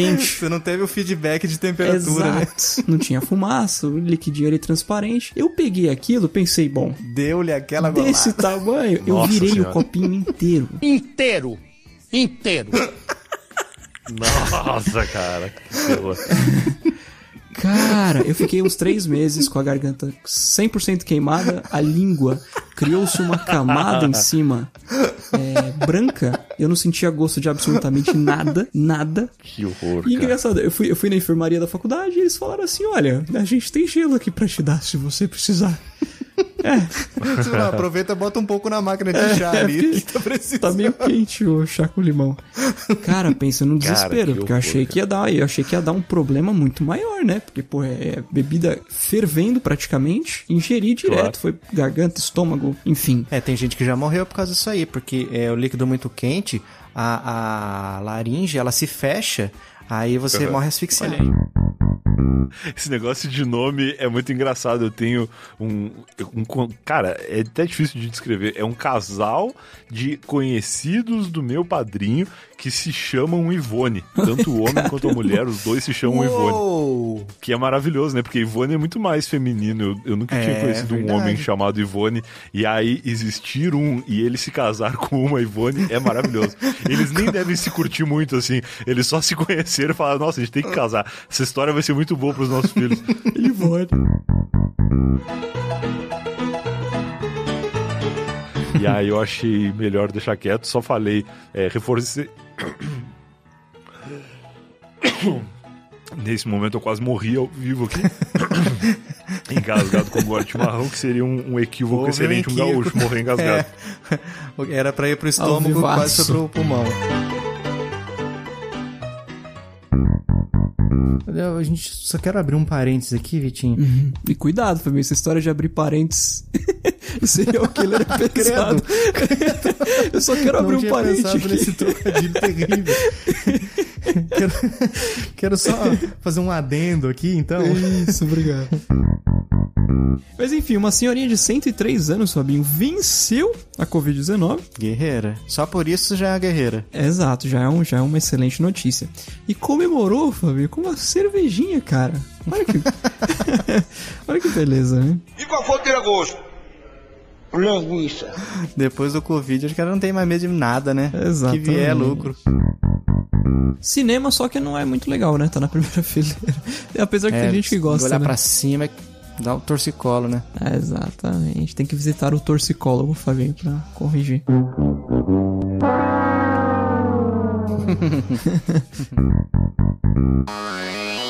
quente. Você não teve o feedback de temperatura, né? Exato. Não tinha fumaça, o liquidinho ali transparente. Eu peguei aquilo, pensei, bom, Deu-lhe aquela desse golada. tamanho, eu Nossa virei Senhora. o copinho inteiro. Inteiro. Inteiro. [LAUGHS] Nossa, cara. Que. Cara, eu fiquei uns três meses com a garganta 100% queimada, a língua criou-se uma camada em cima é, branca. Eu não sentia gosto de absolutamente nada, nada. Que horror, E engraçado, eu fui, eu fui na enfermaria da faculdade e eles falaram assim: olha, a gente tem gelo aqui pra te dar se você precisar. Você [LAUGHS] não, aproveita e bota um pouco na máquina de chá É, ali. [LAUGHS] tá precisando. Tá meio quente o chá com limão. Cara, pensa no Cara, desespero, que porque eu achei que ia dar, eu achei que ia dar um problema muito maior, né? Porque, pô, é bebida fervendo praticamente, ingerir direto, Claro. foi garganta, estômago, enfim. É, tem gente que já morreu por causa disso aí, porque é o líquido muito quente, a, a laringe, ela se fecha, aí você Uhum. morre asfixiado. Esse negócio de nome é muito engraçado. Eu tenho um, um Cara, é até difícil de descrever. É um casal de conhecidos do meu padrinho que se chamam Ivone. Tanto o homem quanto a mulher, os dois se chamam Ivone. Que é maravilhoso, né? Porque Ivone é muito mais feminino. Eu, eu nunca tinha É, conhecido um verdade. homem chamado Ivone. E aí existir um e ele se casar [LAUGHS] com uma Ivone é maravilhoso. Eles nem devem se curtir muito assim. Eles só se conheceram e falaram: Nossa, a gente tem que casar. Essa história vai ser muito boa pros nossos filhos. [LAUGHS] Ivone. E aí eu achei melhor deixar quieto, só falei, é, reforcei. [COUGHS] Nesse momento eu quase morri ao vivo aqui. [COUGHS] engasgado com gole de chimarrão, que seria um, um equívoco Houve excelente, um equívoco. gaúcho morrer engasgado. É. Era pra ir pro estômago, quase foi pro pulmão. A gente só quero abrir um parênteses aqui, Vitinho. Uhum. E cuidado, Fabinho, essa história de abrir parêntes. Serial [LAUGHS] killer é [LAUGHS] pesado. [LAUGHS] Eu só quero abrir Não um tinha parênteses. pensado aqui. nesse trocadilho terrível. quero, quero só fazer um adendo aqui, então. Isso, obrigado. Mas enfim, uma senhorinha de 103 anos, Fabinho, venceu a Covid-19. Guerreira. Só por isso já é uma guerreira. Exato, já é, um, já é uma excelente notícia. E comemorou, Fabinho, com uma cervejinha, cara. Olha que, [LAUGHS] Olha que beleza, né? E qual foi o teu gosto? Linguiça. Depois do Covid, acho que ela não tem mais medo de nada, né? Exatamente. Que vier é lucro. Cinema, só que não é muito legal, né? Tá na primeira [LAUGHS] fileira. Apesar que É, tem gente que gosta. Olhar né? pra cima, dá um torcicolo, né? É, exatamente. Tem que visitar o torcicólogo, Fabinho, pra corrigir. [LAUGHS]